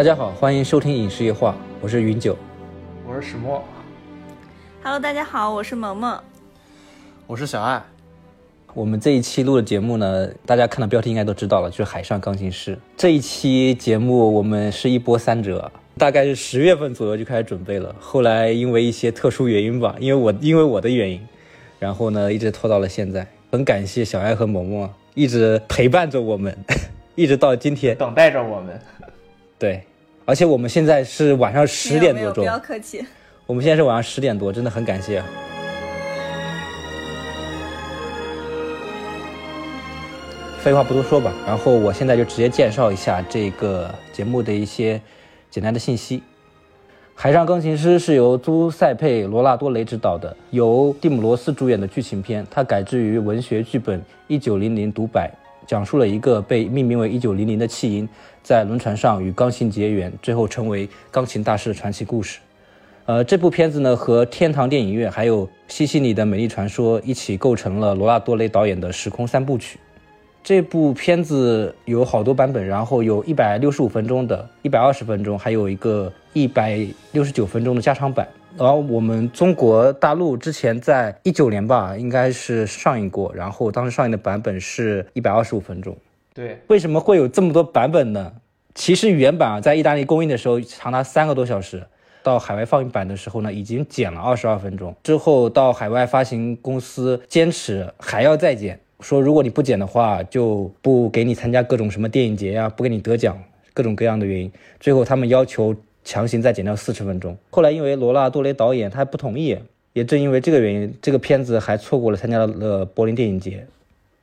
大家好，欢迎收听《影视夜话》，我是云九，我是石墨，Hello，大家好，我是萌萌。我是小爱。我们这一期录的节目呢，大家看到标题应该都知道了，就是《海上钢琴师》这一期节目，我们是一波三折，大概是十月份左右就开始准备了，后来因为一些特殊原因吧，因为我因为我的原因，然后呢一直拖到了现在。很感谢小爱和萌萌啊一直陪伴着我们，一直到今天。等待着我们。对，而且我们现在是晚上十点多钟不要客气。我们现在是晚上十点多，真的很感谢啊。废话不多说吧，然后我现在就直接介绍一下这个节目的一些简单的信息。《海上钢琴师》是由朱塞佩·罗纳多雷执导的，由蒂姆·罗斯主演的剧情片，它改制于文学剧本《一九零零独白》，讲述了一个被命名为一九零零的弃婴在轮船上与钢琴结缘，最后成为钢琴大师的传奇故事。呃，这部片子呢和天堂电影院还有西西里的美丽传说一起构成了罗纳多雷导演的时空三部曲。这部片子有好多版本，然后有一百六十五分钟的、一百二十分钟，还有一个一百六十九分钟的加长版。然后我们中国大陆之前在一九年吧，应该是上映过，然后当时上映的版本是一百二十五分钟。对，为什么会有这么多版本呢？其实原版啊，在意大利公映的时候长达三个多小时，到海外放映版的时候呢，已经剪了二十二分钟。之后到海外发行公司坚持还要再剪，说如果你不剪的话，就不给你参加各种什么电影节呀、不给你得奖，各种各样的原因。最后他们要求强行再剪掉四十分钟。后来因为罗纳多雷导演他不同意，也正因为这个原因，这个片子还错过了参加了柏林电影节。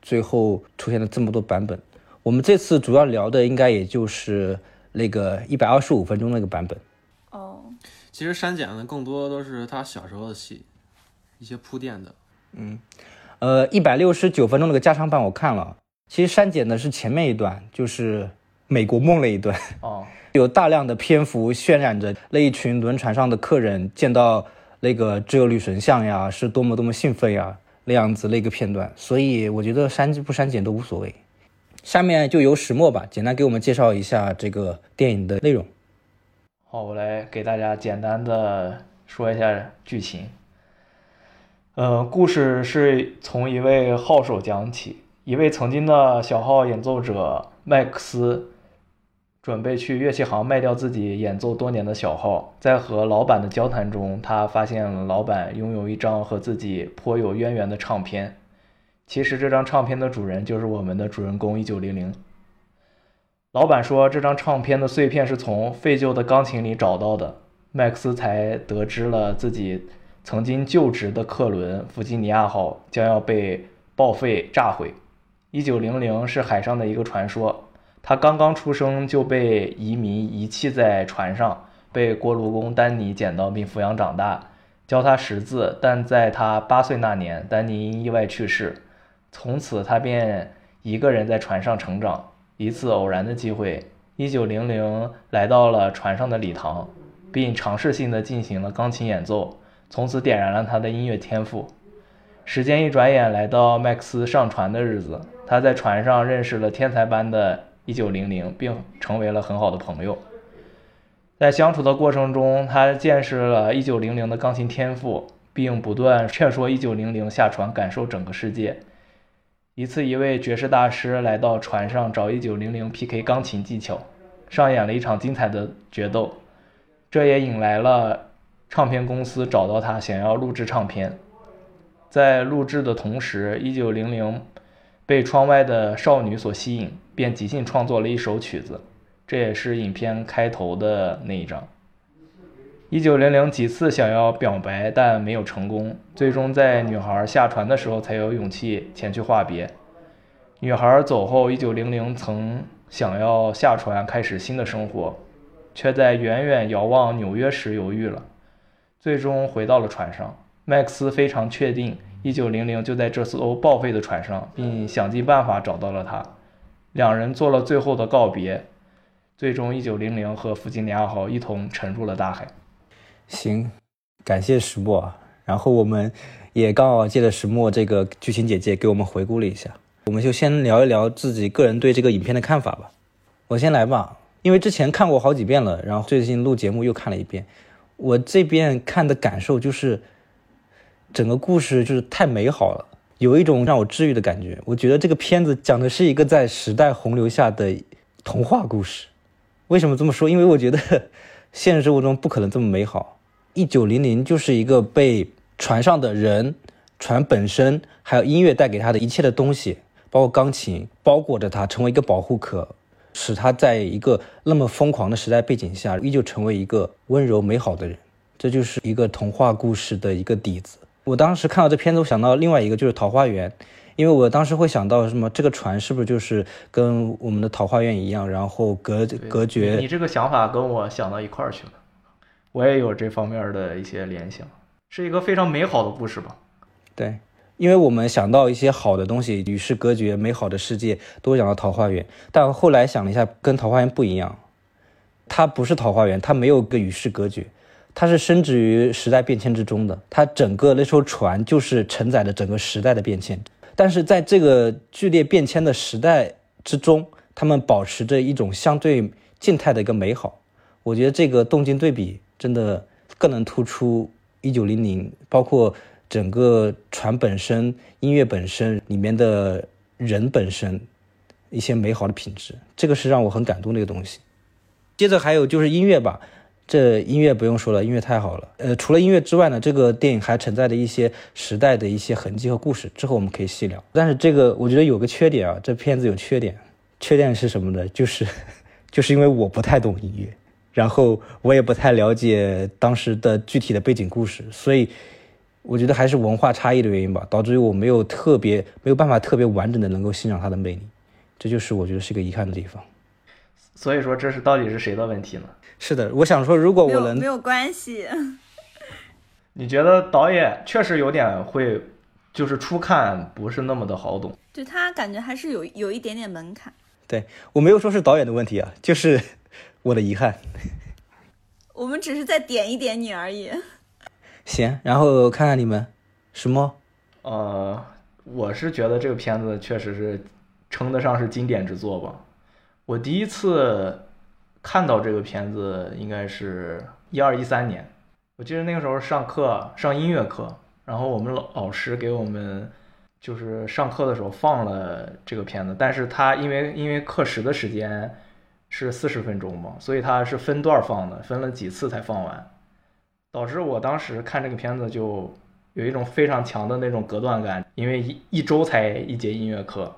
最后出现了这么多版本。我们这次主要聊的应该也就是那个一百二十五分钟那个版本。哦，其实删减的更多都是他小时候的戏，一些铺垫的。嗯呃，一百六十九分钟那个加长版我看了，其实删减的是前面一段，就是美国梦那一段，哦，有大量的篇幅渲染着那一群轮船上的客人见到那个自由女神像呀，是多么多么兴奋呀，那样子那个片段，所以我觉得删不删减都无所谓。下面就由石墨吧，简单给我们介绍一下这个电影的内容。好，我来给大家简单的说一下剧情。呃，故事是从一位号手讲起，一位曾经的小号演奏者麦克斯，准备去乐器行卖掉自己演奏多年的小号。在和老板的交谈中，他发现了老板拥有一张和自己颇有渊源的唱片。其实这张唱片的主人就是我们的主人公一九零零。老板说，这张唱片的碎片是从废旧的钢琴里找到的。麦克斯才得知了自己曾经就职的客轮弗吉尼亚号将要被报废炸毁。一九零零是海上的一个传说，他刚刚出生就被移民遗弃在船上，被锅炉工丹尼捡到并抚养长大，教他识字。但在他八岁那年，丹尼因意外去世，从此他便一个人在船上成长。一次偶然的机会，一九零零来到了船上的礼堂，并尝试性的进行了钢琴演奏，从此点燃了他的音乐天赋。时间一转眼来到麦克斯上船的日子，他在船上认识了天才般的一九零零，并成为了很好的朋友。在相处的过程中，他见识了一九零零的钢琴天赋，并不断劝说一九零零下船感受整个世界。一次，一位爵士大师来到船上找一九零零 PK 钢琴技巧，上演了一场精彩的决斗，这也引来了唱片公司找到他，想要录制唱片。在录制的同时，一九零零被窗外的少女所吸引，便即兴创作了一首曲子，这也是影片开头的那一章。一九零零几次想要表白，但没有成功，最终在女孩下船的时候才有勇气前去话别。女孩走后，一九零零曾想要下船开始新的生活，却在远远遥望纽约时犹豫了，最终回到了船上。麦克斯非常确定，一九零零就在这艘报废的船上，并想尽办法找到了他。两人做了最后的告别，最终一九零零和弗吉尼亚号一同沉入了大海。行，感谢石墨。然后我们也刚好借着石墨这个剧情简介给我们回顾了一下，我们就先聊一聊自己个人对这个影片的看法吧。我先来吧。因为之前看过好几遍了，然后最近录节目又看了一遍。我这边看的感受就是，整个故事就是太美好了，有一种让我治愈的感觉。我觉得这个片子讲的是一个在时代洪流下的童话故事。为什么这么说？因为我觉得现实生活中不可能这么美好。一九零零就是一个被船上的人、船本身，还有音乐带给他的一切的东西，包括钢琴，包裹着他，成为一个保护壳，使他在一个那么疯狂的时代背景下，依旧成为一个温柔美好的人。这就是一个童话故事的一个底子。我当时看到这片子，我想到另外一个就是《桃花源》，因为我当时会想到什么，这个船是不是就是跟我们的桃花源一样，然后隔隔绝你？你这个想法跟我想到一块儿去了，我也有这方面的一些联想，是一个非常美好的故事吧？对，因为我们想到一些好的东西，与世隔绝、美好的世界，都会想到桃花源。但后来想了一下，跟桃花源不一样，它不是桃花源，它没有个与世隔绝，它是深植于时代变迁之中的。它整个那艘船就是承载着整个时代的变迁，但是在这个剧烈变迁的时代之中，他们保持着一种相对静态的一个美好。我觉得这个动静对比真的更能突出一九零零，包括整个船本身、音乐本身里面的人本身一些美好的品质，这个是让我很感动的一个东西。接着还有就是音乐吧，这音乐不用说了，音乐太好了。呃，除了音乐之外呢，这个电影还承载着一些时代的一些痕迹和故事，之后我们可以细聊。但是这个我觉得有个缺点啊，这片子有缺点，缺点是什么呢？就是 就是因为我不太懂音乐，然后我也不太了解当时的具体的背景故事，所以我觉得还是文化差异的原因吧，导致于我没有特别没有办法特别完整的能够欣赏它的魅力，这就是我觉得是一个遗憾的地方。所以说，这是到底是谁的问题呢？是的，我想说，如果我能有没有关系，你觉得导演确实有点会，就是初看不是那么的好懂。对他感觉还是有有一点点门槛。对我没有说是导演的问题啊，就是 我的遗憾。我们只是在点一点你而已。行，然后看看你们什么？呃，我是觉得这个片子确实是称得上是经典之作吧。我第一次看到这个片子应该是一二一三年，我记得那个时候上课上音乐课，然后我们老老师给我们就是上课的时候放了这个片子，但是他因为因为课时的时间是四十分钟嘛，所以他是分段放的，分了几次才放完，导致我当时看这个片子就有一种非常强的那种隔断感，因为一一周才一节音乐课，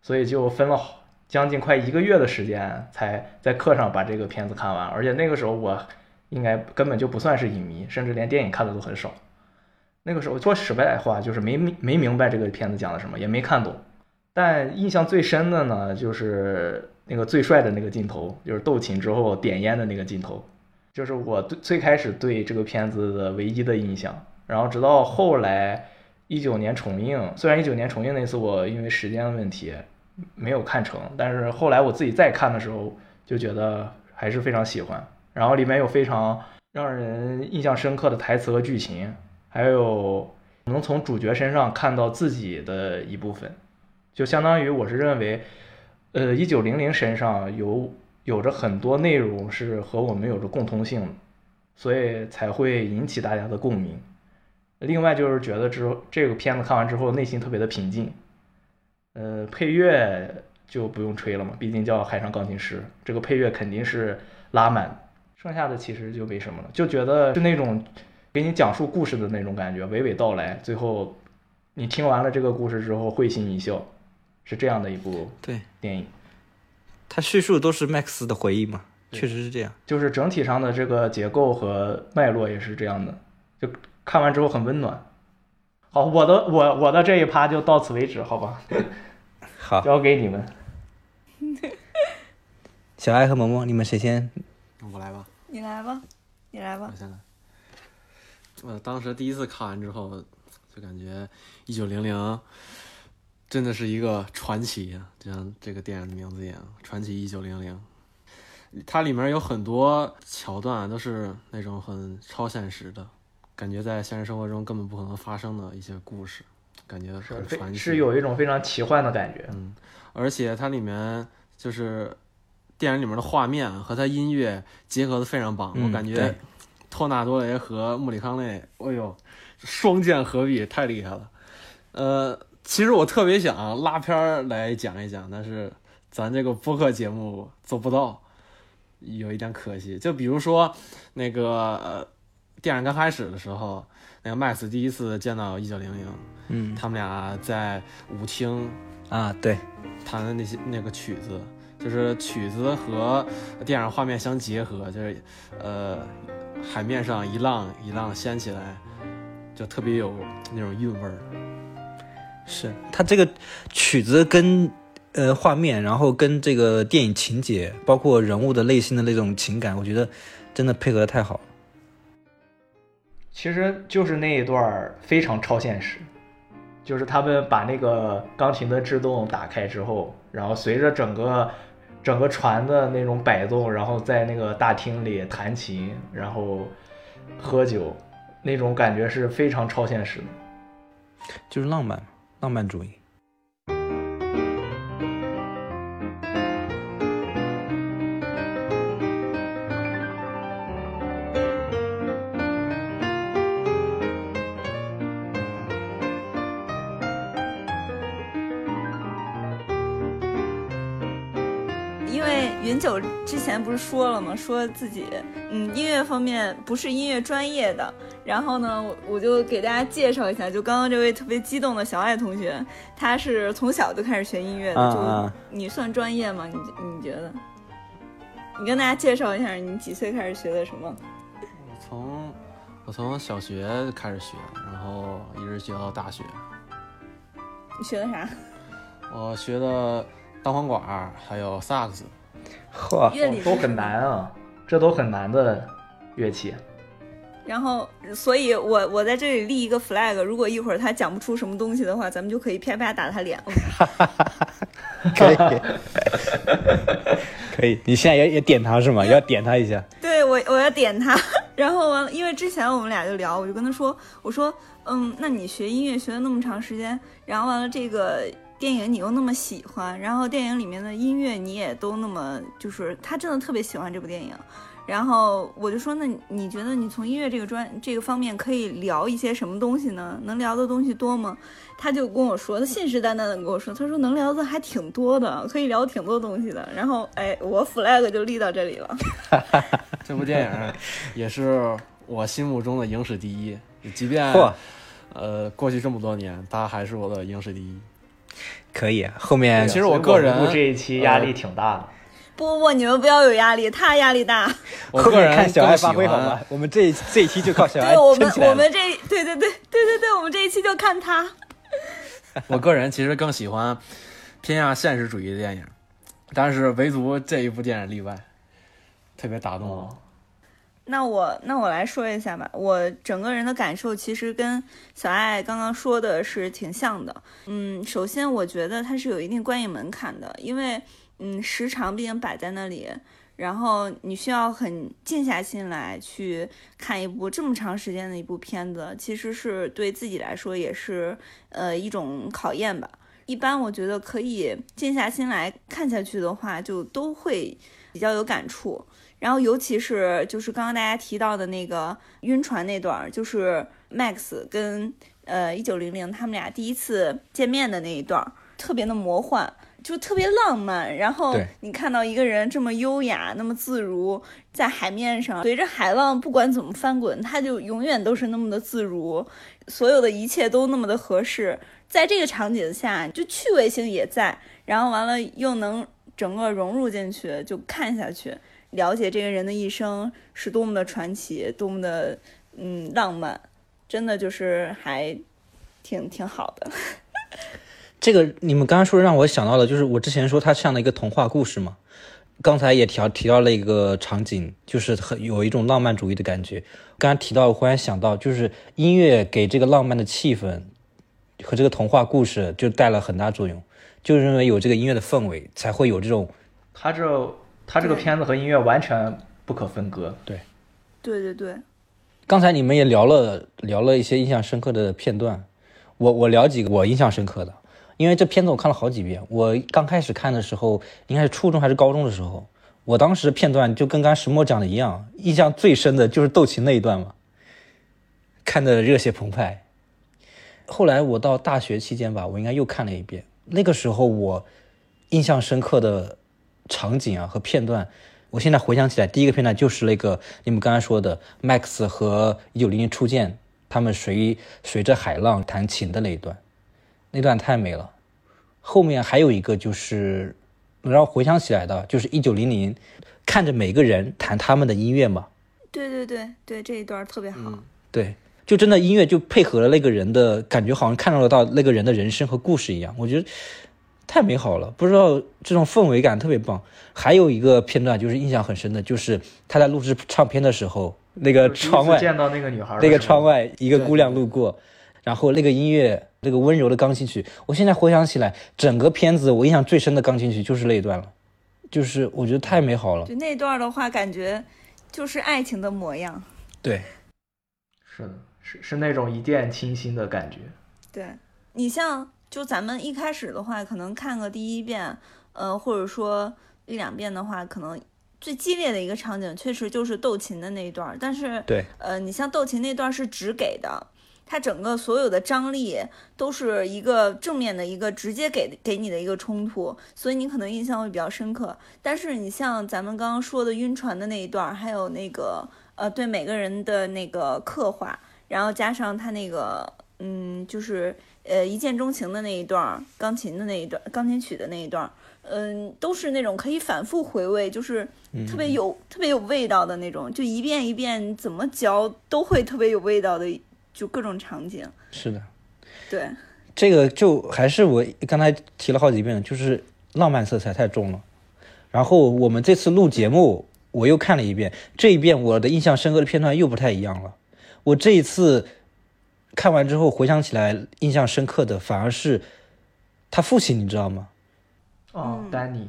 所以就分了好将近快一个月的时间才在课上把这个片子看完，而且那个时候我应该根本就不算是影迷，甚至连电影看的都很少。那个时候说实在话，就是没没明白这个片子讲的什么，也没看懂。但印象最深的呢，就是那个最帅的那个镜头，就是斗琴之后点烟的那个镜头，就是我对最开始对这个片子的唯一的印象。然后直到后来一九年重映，虽然一九年重映那次我因为时间的问题没有看成，但是后来我自己再看的时候就觉得还是非常喜欢。然后里面有非常让人印象深刻的台词和剧情，还有能从主角身上看到自己的一部分，就相当于我是认为，呃，一九零零身上有有着很多内容是和我们有着共通性的，所以才会引起大家的共鸣。另外就是觉得之后这个片子看完之后内心特别的平静，呃，配乐就不用吹了嘛，毕竟叫《海上钢琴师》，这个配乐肯定是拉满。剩下的其实就没什么了，就觉得是那种给你讲述故事的那种感觉，娓娓道来，最后你听完了这个故事之后会心一笑，是这样的一部对电影。它叙述都是 Max 的回忆嘛，确实是这样。就是整体上的这个结构和脉络也是这样的，就看完之后很温暖。好，我的我我的这一趴就到此为止，好吧，好，交给你们。小爱和萌萌，你们谁先？我来吧，你来吧，你来吧我。先来。我当时第一次看完之后，就感觉一九零零真的是一个传奇啊，就像这个电影的名字一样，《传奇一九零零》。它里面有很多桥段都是那种很超现实的，感觉在现实生活中根本不可能发生的一些故事，感觉是非很传奇。是有一种非常奇幻的感觉。嗯，而且它里面就是电影里面的画面和它音乐结合的非常棒，嗯我感觉托纳多雷和穆里康内，哎呦，双剑合璧，太厉害了。呃，其实我特别想拉片儿来讲一讲，但是咱这个播客节目做不到，有一点可惜。就比如说那个呃，电影刚开始的时候，那个 Max 第一次见到一九零零，嗯他们俩在舞厅啊，对，弹的那些那个曲子，就是曲子和电影画面相结合，就是呃，海面上一浪一浪掀起来，就特别有那种韵味儿。是它这个曲子跟呃画面，然后跟这个电影情节，包括人物的内心的那种情感，我觉得真的配合的太好了。其实就是那一段非常超现实，就是他们把那个钢琴的制动打开之后，然后随着整个整个船的那种摆动，然后在那个大厅里弹琴，然后喝酒，那种感觉是非常超现实的。就是浪漫，浪漫主义。说了嘛？说自己嗯音乐方面不是音乐专业的，然后呢，我我就给大家介绍一下，就刚刚这位特别激动的小爱同学，他是从小就开始学音乐的，啊啊就你算专业吗？你你觉得？你跟大家介绍一下，你几岁开始学的什么？我从我从小学开始学，然后一直学到大学。你学的啥？我学的单簧管，还有萨克斯。嚯，乐理都很难啊，这都很难的乐器。然后，所以我我在这里立一个 flag，如果一会儿他讲不出什么东西的话，咱们就可以啪啪打他脸。可以，可以。你现在也也点他是吗？要点他一下。对我我要点他，然后完了，因为之前我们俩就聊，我就跟他说，我说，嗯，那你学音乐学了那么长时间，然后完了这个电影你又那么喜欢，然后电影里面的音乐你也都那么，就是他真的特别喜欢这部电影。然后我就说，那你你觉得你从音乐这个专这个方面可以聊一些什么东西呢？能聊的东西多吗？他就跟我说，他信誓旦旦的跟我说，他说能聊的还挺多的，可以聊挺多东西的。然后，哎，我 flag 就立到这里了。这部电影也是我心目中的影史第一，即便嚯，呃过去这么多年，它还是我的影史第一。可以。后面其实我个人录这一期压力挺大的。不不不，你们不要有压力，他压力大。我个人看小爱更喜发挥好。我们这一这一期就靠小爱对我们撑起来了。我们这对对对对对对，我们这一期就看他。我个人其实更喜欢偏向现实主义的电影，但是唯独这一部电影例外，特别打动我。那我那我来说一下吧，我整个人的感受其实跟小爱刚刚说的是挺像的。嗯，首先我觉得它是有一定观影门槛的，因为嗯时长毕竟摆在那里，然后你需要很静下心来去看一部这么长时间的一部片子，其实是对自己来说也是呃一种考验吧。一般我觉得可以静下心来看下去的话，就都会比较有感触。然后尤其是就是刚刚大家提到的那个晕船那段儿，就是 Max 跟呃一九零零他们俩第一次见面的那一段儿，特别的魔幻，就特别浪漫。然后你看到一个人这么优雅、那么自如，在海面上，随着海浪不管怎么翻滚，他就永远都是那么的自如，所有的一切都那么的合适。在这个场景下，就趣味性也在，然后完了又能整个融入进去，就看下去。了解这个人的一生是多么的传奇，多么的嗯浪漫，真的就是还挺挺好的。这个你们刚刚说让我想到了，就是我之前说它像的一个童话故事嘛。刚才也提到提到了一个场景，就是很有一种浪漫主义的感觉。刚刚提到，我忽然想到，就是音乐给这个浪漫的气氛和这个童话故事就带了很大作用。就是因为有这个音乐的氛围，才会有这种他这他这个片子和音乐完全不可分割。对对对对，刚才你们也聊了聊了一些印象深刻的片段，我我聊几个我印象深刻的，因为这片子我看了好几遍。我刚开始看的时候，应该是初中还是高中的时候，我当时片段就跟刚石墨讲的一样，印象最深的就是斗琴那一段嘛，看的热血澎湃。后来我到大学期间吧，我应该又看了一遍。那个时候我印象深刻的场景啊和片段，我现在回想起来，第一个片段就是那个你们刚才说的 Max 和一九零零初见，他们随随着海浪弹琴的那一段，那段太美了。后面还有一个就是能让我回想起来的，就是一九零零看着每个人弹他们的音乐嘛，对对对对，这一段特别好。嗯对，就真的音乐就配合了那个人的感觉，好像看到了到那个人的人生和故事一样，我觉得太美好了。不知道这种氛围感特别棒。还有一个片段就是印象很深的，就是他在录制唱片的时候，那个窗外见到那个女孩那个窗外一个姑娘路过，然后那个音乐，那个温柔的钢琴曲，我现在回想起来，整个片子我印象最深的钢琴曲就是那一段了，就是我觉得太美好了。就那段的话，感觉就是爱情的模样。对，是的，是是那种一见倾心的感觉。对你像就咱们一开始的话，可能看个第一遍，呃，或者说一两遍的话，可能最激烈的一个场景确实就是斗琴的那一段儿。但是，对，呃，你像斗琴那段是直给的，它整个所有的张力都是一个正面的一个直接给给你的一个冲突，所以你可能印象会比较深刻。但是你像咱们刚刚说的晕船的那一段儿，还有那个呃对每个人的那个刻画，然后加上他那个嗯就是呃一见钟情的那一段，钢琴的那一段，钢琴曲的那一段儿，嗯，都是那种可以反复回味，就是特别有、特别有味道的那种，就一遍一遍怎么嚼都会特别有味道的，就各种场景。是的，对，这个就还是我刚才提了好几遍，就是浪漫色彩太重了。然后我们这次录节目，我又看了一遍，这一遍我的印象深刻的片段又不太一样了。我这一次看完之后回想起来，印象深刻的反而是他父亲，你知道吗？哦，嗯丹尼，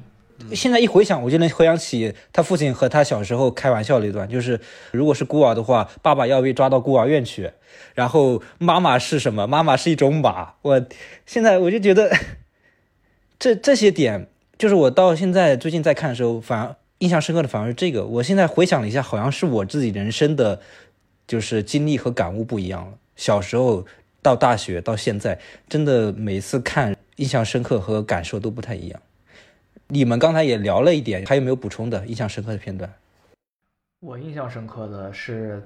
现在一回想，我就能回想起他父亲和他小时候开玩笑的一段，就是如果是孤儿的话，爸爸要被抓到孤儿院去，然后妈妈是什么？妈妈是一种马。我现在我就觉得，这这些点，就是我到现在最近在看的时候，反而印象深刻的反而是这个。我现在回想了一下，好像是我自己人生的，就是经历和感悟不一样了。小时候到大学到现在，真的每次看印象深刻和感受都不太一样。你们刚才也聊了一点，还有没有补充的印象深刻的片段？我印象深刻的是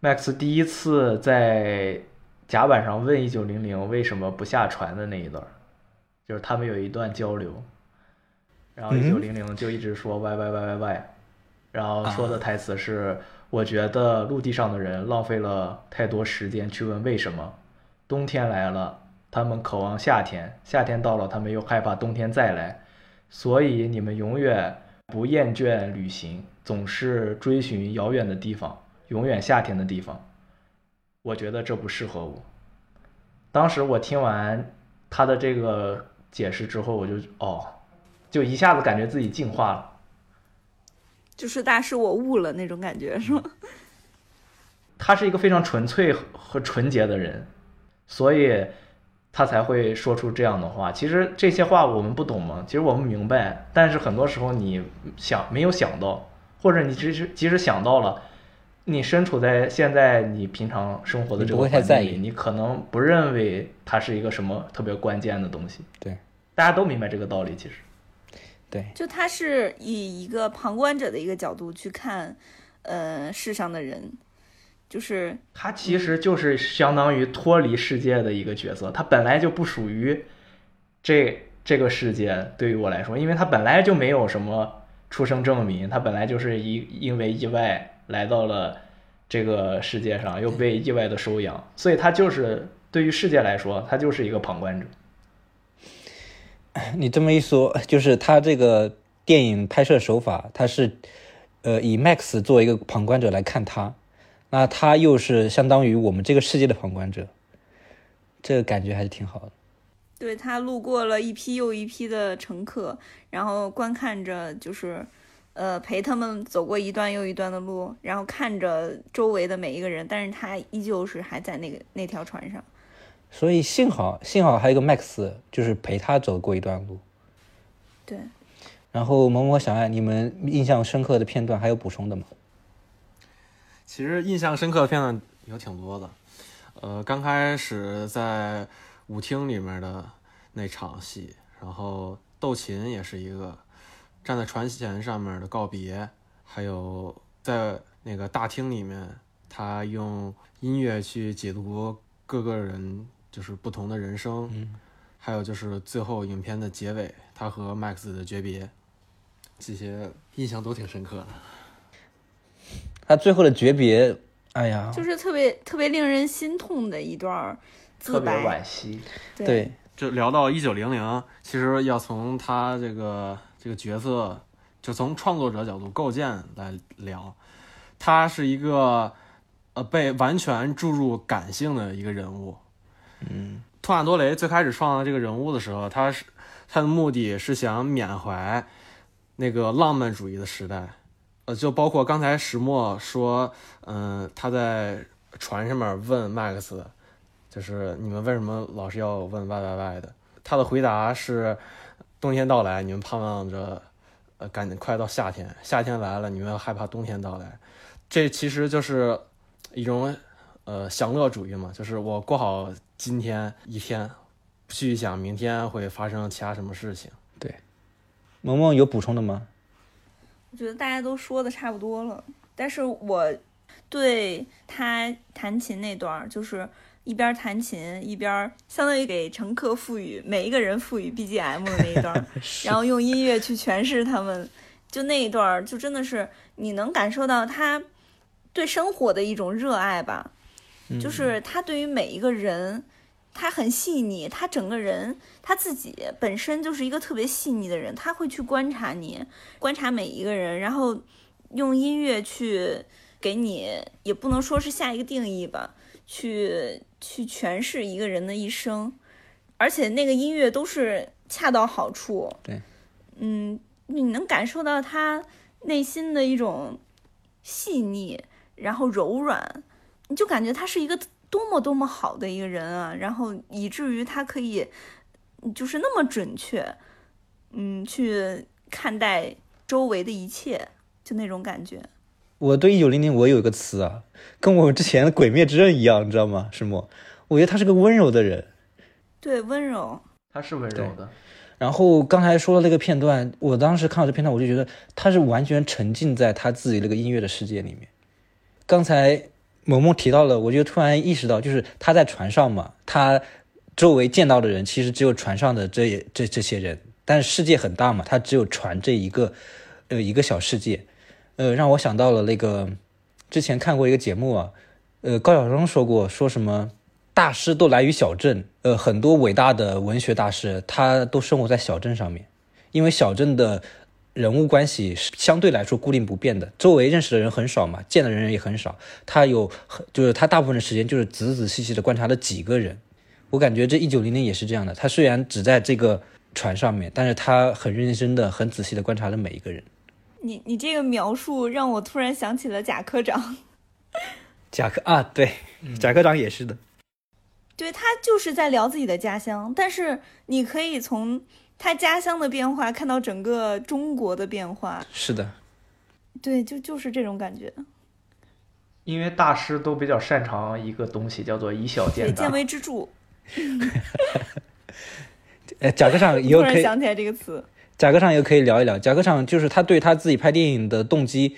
，Max 第一次在甲板上问一九零零为什么不下船的那一段，就是他们有一段交流，然后嗯一九零零就一直说 y y y y y，然后说的台词是：我觉得陆地上的人浪费了太多时间去问为什么，冬天来了，他们渴望夏天，夏天到了，他们又害怕冬天再来，所以你们永远不厌倦旅行，总是追寻遥远的地方，永远夏天的地方。我觉得这不适合我。当时我听完他的这个解释之后，我就哦，就一下子感觉自己进化了。就是大师我悟了那种感觉，是吗？他是一个非常纯粹和和纯洁的人，所以他才会说出这样的话。其实这些话我们不懂吗？其实我们明白，但是很多时候你想没有想到，或者你即使即使想到了，你身处在现在你平常生活的这个环境里，你可能不认为它是一个什么特别关键的东西。对，大家都明白这个道理，其实。对，就他是以一个旁观者的一个角度去看，呃，世上的人，就是他其实就是相当于脱离世界的一个角色，他本来就不属于这这个世界。对于我来说，因为他本来就没有什么出生证明，他本来就是一因为意外来到了这个世界上，又被意外的收养，所以他就是对于世界来说，他就是一个旁观者。你这么一说，就是他这个电影拍摄手法，他是呃以 Max 作为一个旁观者来看他，那他又是相当于我们这个世界的旁观者，这个感觉还是挺好的。对他路过了一批又一批的乘客，然后观看着就是，呃，陪他们走过一段又一段的路，然后看着周围的每一个人，但是他依旧是还在那个那条船上。所以幸好幸好还有一个 Max，就是陪他走过一段路。对，然后萌萌和小爱，你们印象深刻的片段还有补充的吗？其实印象深刻的片段有挺多的，呃，刚开始在舞厅里面的那场戏，然后斗琴也是一个站在船舷上面的告别，还有在那个大厅里面，他用音乐去解读各个人就是不同的人生，嗯，还有就是最后影片的结尾，他和 Max 的诀别，这些印象都挺深刻的。他最后的诀别，哎呀，就是特别特别令人心痛的一段儿自特别惋白。惜。对，就聊到一九零零，其实要从他这个这个角色，就从创作者角度构建来聊，他是一个呃被完全注入感性的一个人物。嗯，托马多雷最开始创造这个人物的时候，他是他的目的是想缅怀那个浪漫主义的时代，呃，就包括刚才石墨说，嗯、他在船上面问 Max，就是你们为什么老是要问 Y Y Y 的？他的回答是，冬天到来，你们盼望着，呃，赶紧快到夏天，夏天来了，你们要害怕冬天到来。这其实就是一种呃享乐主义嘛，就是我过好今天一天，不去想明天会发生其他什么事情。对。萌萌有补充的吗？我觉得大家都说的差不多了，但是我对他弹琴那段儿，就是一边弹琴一边相当于给乘客赋予每一个人赋予 BGM 的那一段儿，然后用音乐去诠释他们，就那一段儿，就真的是你能感受到他对生活的一种热爱吧，就是他对于每一个人。他很细腻，他整个人他自己本身就是一个特别细腻的人，他会去观察你，观察每一个人，然后用音乐去给你，也不能说是下一个定义吧，去去诠释一个人的一生，而且那个音乐都是恰到好处。对，嗯，你能感受到他内心的一种细腻，然后柔软，你就感觉他是一个多么多么好的一个人啊，然后以至于他可以就是那么准确，嗯，去看待周围的一切，就那种感觉。我对一九零零我有一个词啊，跟我之前的《鬼灭之刃》一样，你知道吗？石墨，我觉得他是个温柔的人。对，温柔，他是温柔的，然后刚才说的那个片段，我当时看到这片段，我就觉得他是完全沉浸在他自己那个音乐的世界里面。刚才萌萌提到了，我就突然意识到，就是他在船上嘛，他周围见到的人其实只有船上的这这这些人，但是世界很大嘛，他只有船这一个呃一个小世界，呃，让我想到了那个之前看过一个节目啊，呃，高晓松说过，说什么大师都来于小镇，呃，很多伟大的文学大师他都生活在小镇上面，因为小镇的人物关系是相对来说固定不变的，周围认识的人很少嘛，见的人也很少，他有很就是他大部分的时间就是仔仔细细的观察了几个人，我感觉这一九零零也是这样的，他虽然只在这个船上面，但是他很认真的、很仔细的观察了每一个人。你你这个描述让我突然想起了贾科长，贾科啊，对，贾科长也是的。对他就是在聊自己的家乡，但是你可以从他家乡的变化看到整个中国的变化，是的，对，就就是这种感觉，因为大师都比较擅长一个东西，叫做以小对，见大见。微知著。呃，贾科长以突后可以，然想起来这个词，贾科长也可以聊一聊。贾科长就是他对他自己拍电影的动机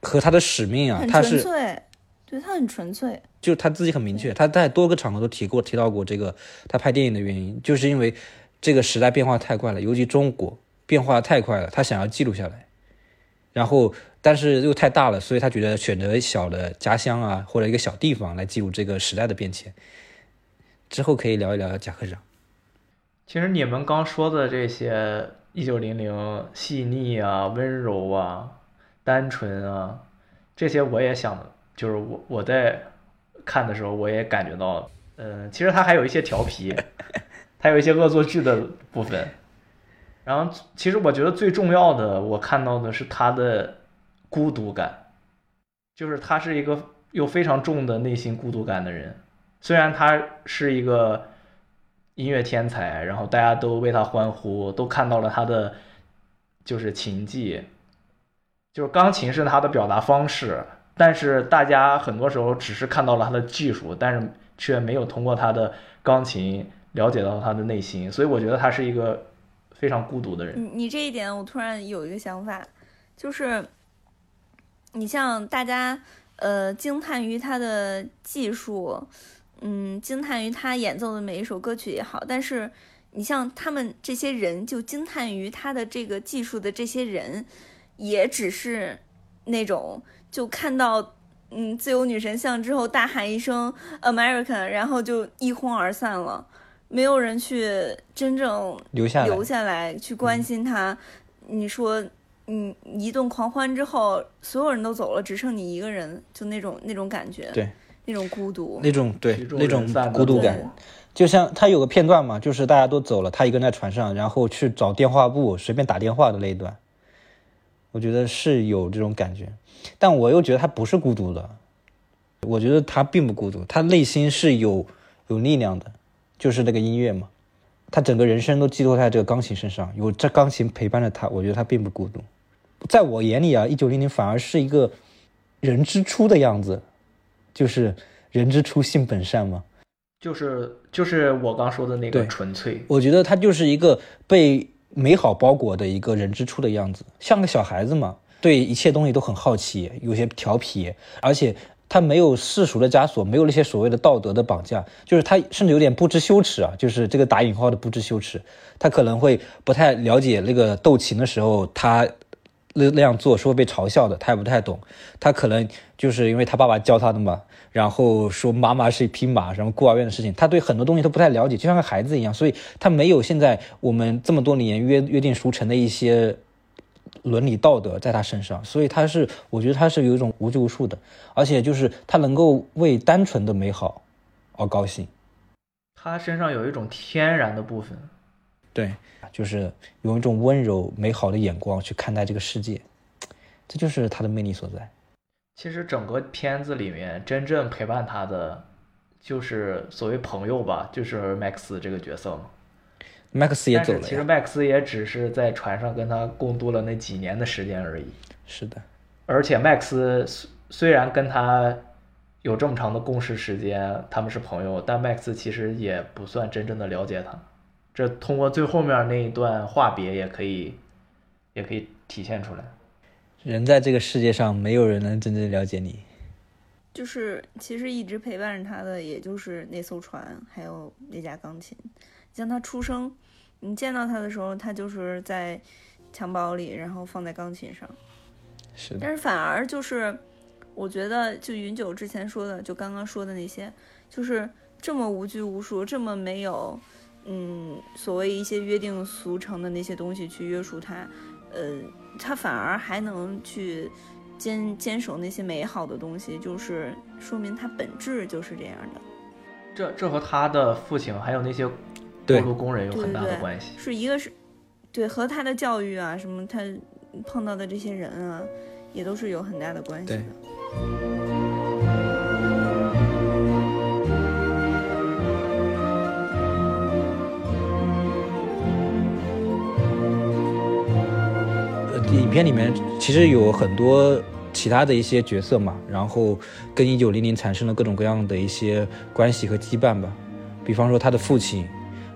和他的使命啊，他是纯粹，对他很纯粹。就他自己很明确，他在多个场合都提过提到过这个他拍电影的原因，就是因为这个时代变化太快了，尤其中国变化太快了，他想要记录下来，然后但是又太大了，所以他觉得选择小的家乡啊或者一个小地方来记录这个时代的变迁。之后可以聊一聊贾科长。其实你们刚说的这些一九零零细腻啊、温柔啊、单纯啊，这些我也想，就是我我在看的时候我也感觉到，嗯，其实他还有一些调皮，还有一些恶作剧的部分。然后其实我觉得最重要的，我看到的是他的孤独感，就是他是一个有非常重的内心孤独感的人。虽然他是一个音乐天才，然后大家都为他欢呼，都看到了他的就是琴技，就是钢琴是他的表达方式，但是大家很多时候只是看到了他的技术，但是却没有通过他的钢琴了解到他的内心，所以我觉得他是一个非常孤独的人。你你这一点，我突然有一个想法，就是你像大家呃惊叹于他的技术，嗯，惊叹于他演奏的每一首歌曲也好，但是你像他们这些人就惊叹于他的这个技术的这些人，也只是那种就看到嗯自由女神像之后大喊一声 American，然后就一哄而散了。没有人去真正留下来。留下来去关心他。你说，你一顿狂欢之后，所有人都走了，只剩你一个人，就那种那种感觉，对，那种孤独，那种对那种孤独感，就像他有个片段嘛，就是大家都走了，他一个人在船上，然后去找电话簿，随便打电话的那一段，我觉得是有这种感觉，但我又觉得他不是孤独的，我觉得他并不孤独，他内心是有有力量的，就是那个音乐嘛，他整个人生都寄托在这个钢琴身上，有这钢琴陪伴着他，我觉得他并不孤独，在我眼里啊，一九零零反而是一个人之初的样子，就是人之初性本善嘛。就是就是我刚说的那个对。纯粹，我觉得他就是一个被美好包裹的一个人之初的样子，像个小孩子嘛，对一切东西都很好奇，有些调皮，而且他没有世俗的枷锁，没有那些所谓的道德的绑架，就是他甚至有点不知羞耻啊，就是这个打引号的不知羞耻，他可能会不太了解那个斗琴的时候，他那那样做是会被嘲笑的，他也不太懂，他可能就是因为他爸爸教他的嘛，然后说妈妈是一匹马，什么孤儿院的事情，他对很多东西都不太了解，就像个孩子一样，所以他没有现在我们这么多年约约定俗成的一些伦理道德在他身上，所以他是我觉得他是有一种无拘无束的，而且就是他能够为单纯的美好而高兴，他身上有一种天然的部分。对，就是用一种温柔美好的眼光去看待这个世界，这就是他的魅力所在。其实整个片子里面真正陪伴他的，就是所谓朋友吧，就是 Max 这个角色嘛。麦克斯也走了其实麦克斯也只是在船上跟他共度了那几年的时间而已。是的，而且麦克斯虽虽然跟他有这么长的共事时间，他们是朋友，但麦克斯其实也不算真正的了解他。这通过最后面那一段话别也可以，也可以体现出来。人在这个世界上，没有人能真正了解你。就是其实一直陪伴着他的，也就是那艘船，还有那架钢琴。像他出生，你见到他的时候，他就是在襁褓里，然后放在钢琴上。是的，但是反而就是，我觉得就云九之前说的，就刚刚说的那些，就是这么无拘无束，这么没有，嗯，所谓一些约定俗成的那些东西去约束他，呃，他反而还能去坚坚守那些美好的东西，就是说明他本质就是这样的，这这和他的父亲还有那些对过路工人有很大对对对的关系。是一个是，对，和他的教育啊，什么他碰到的这些人啊，也都是有很大的关系的。呃，影片里面其实有很多其他的一些角色嘛，然后跟一九零零产生了各种各样的一些关系和羁绊吧。比方说他的父亲，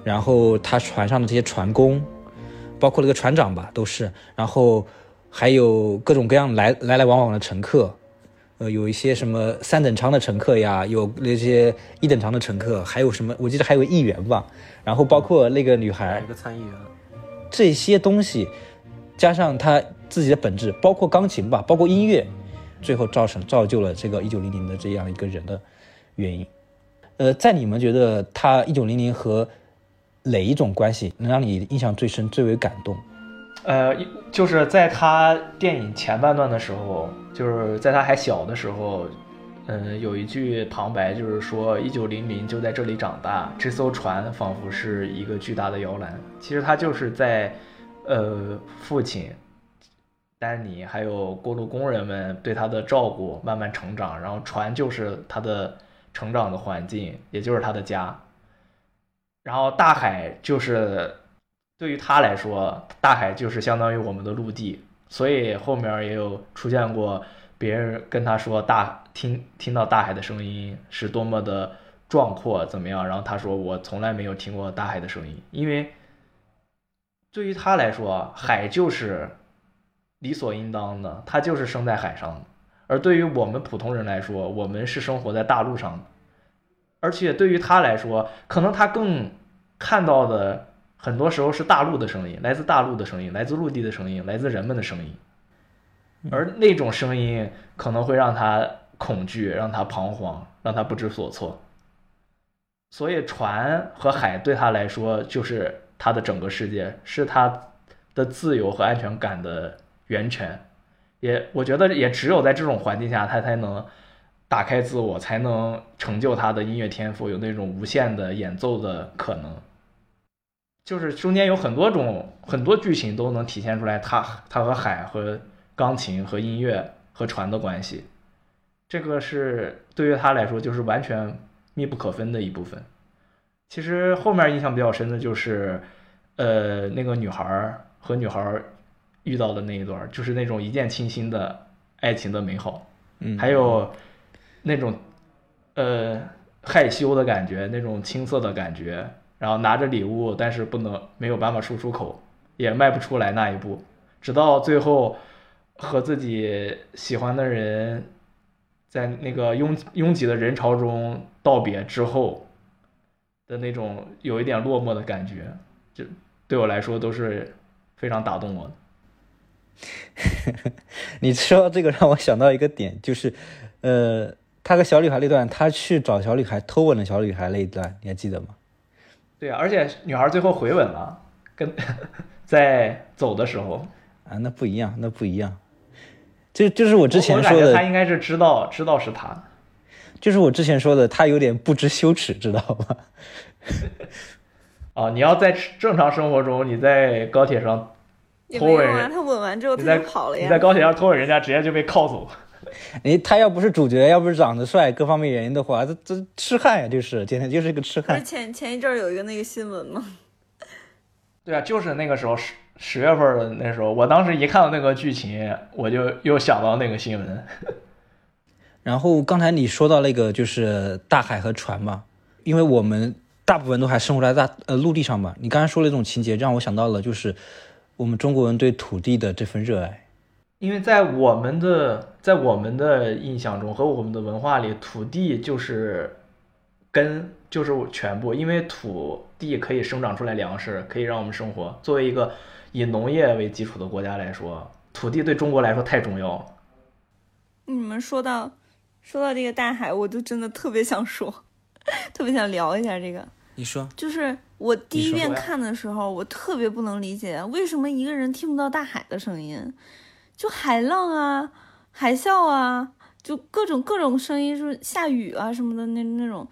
然后他船上的这些船工，包括那个船长吧，都是，然后还有各种各样来来来往往的乘客，呃，有一些什么三等舱的乘客呀，有那些一等舱的乘客，还有什么，我记得还有议员吧，然后包括那个女孩一，个参议员，这些东西，加上他自己的本质，包括钢琴吧，包括音乐，最后造成造就了这个一九零零的这样一个人的原因。呃，在你们觉得他一九零零和哪一种关系能让你印象最深、最为感动？呃，就是在他电影前半段的时候，就是在他还小的时候，嗯，有一句旁白就是说，一九零零就在这里长大，这艘船仿佛是一个巨大的摇篮。其实他就是在，呃，父亲丹尼还有过路工人们对他的照顾慢慢成长，然后船就是他的成长的环境，也就是他的家。然后大海就是对于他来说，大海就是相当于我们的陆地，所以后面也有出现过别人跟他说大听听到大海的声音是多么的壮阔怎么样，然后他说我从来没有听过大海的声音，因为对于他来说，海就是理所应当的，他就是生在海上的，而对于我们普通人来说，我们是生活在大陆上的，而且对于他来说，可能他更看到的。很多时候是大陆的声音，来自大陆的声音，来自陆地的声音，来自人们的声音，而那种声音可能会让他恐惧，让他彷徨，让他不知所措。所以，船和海对他来说就是他的整个世界，是他的自由和安全感的源泉。也，我觉得也只有在这种环境下，他才能打开自我，才能成就他的音乐天赋，有那种无限的演奏的可能。就是中间有很多种很多剧情都能体现出来，他他和海和钢琴和音乐和船的关系，这个是对于他来说就是完全密不可分的一部分。其实后面印象比较深的就是，呃，那个女孩和女孩遇到的那一段，就是那种一见倾心的爱情的美好，嗯，还有那种呃害羞的感觉，那种青涩的感觉。然后拿着礼物，但是不能没有办法说出口，也迈不出来那一步，直到最后和自己喜欢的人在那个拥拥挤的人潮中道别之后的那种有一点落寞的感觉，就对我来说都是非常打动我的。你说到这个，让我想到一个点，就是呃，他和小女孩那段，他去找小女孩偷吻了小女孩那一段，你还记得吗？对啊，而且女孩最后回吻了，跟在走的时候啊，那不一样，那不一样。就就是我之前说的，他应该是知道知道是他，就是我之前说的，他有点不知羞耻，知道吗？啊，你要在正常生活中，你在高铁上偷吻人，他吻完之后他就跑了呀。你在高铁上偷吻人家，直接就被铐走。哎，他要不是主角，要不是长得帅，各方面原因的话，这这痴汉呀，就是简直就是一个痴汉。前前一阵有一个那个新闻吗？对啊，就是那个时候十十月份的那时候，我当时一看到那个剧情，我就又想到那个新闻。然后刚才你说到那个就是大海和船嘛，因为我们大部分都还生活在大呃陆地上嘛。你刚才说了一种情节，让我想到了就是我们中国人对土地的这份热爱。因为在我们的在我们的印象中和我们的文化里，土地就是根，就是全部。因为土地可以生长出来粮食，可以让我们生活。作为一个以农业为基础的国家来说，土地对中国来说太重要了。你们说到说到这个大海，我就真的特别想说，特别想聊一下这个。你说，就是我第一遍看的时候，我特别不能理解，为什么一个人听不到大海的声音。就海浪啊，海啸啊，就各种各种声音，就是下雨啊什么的那那种，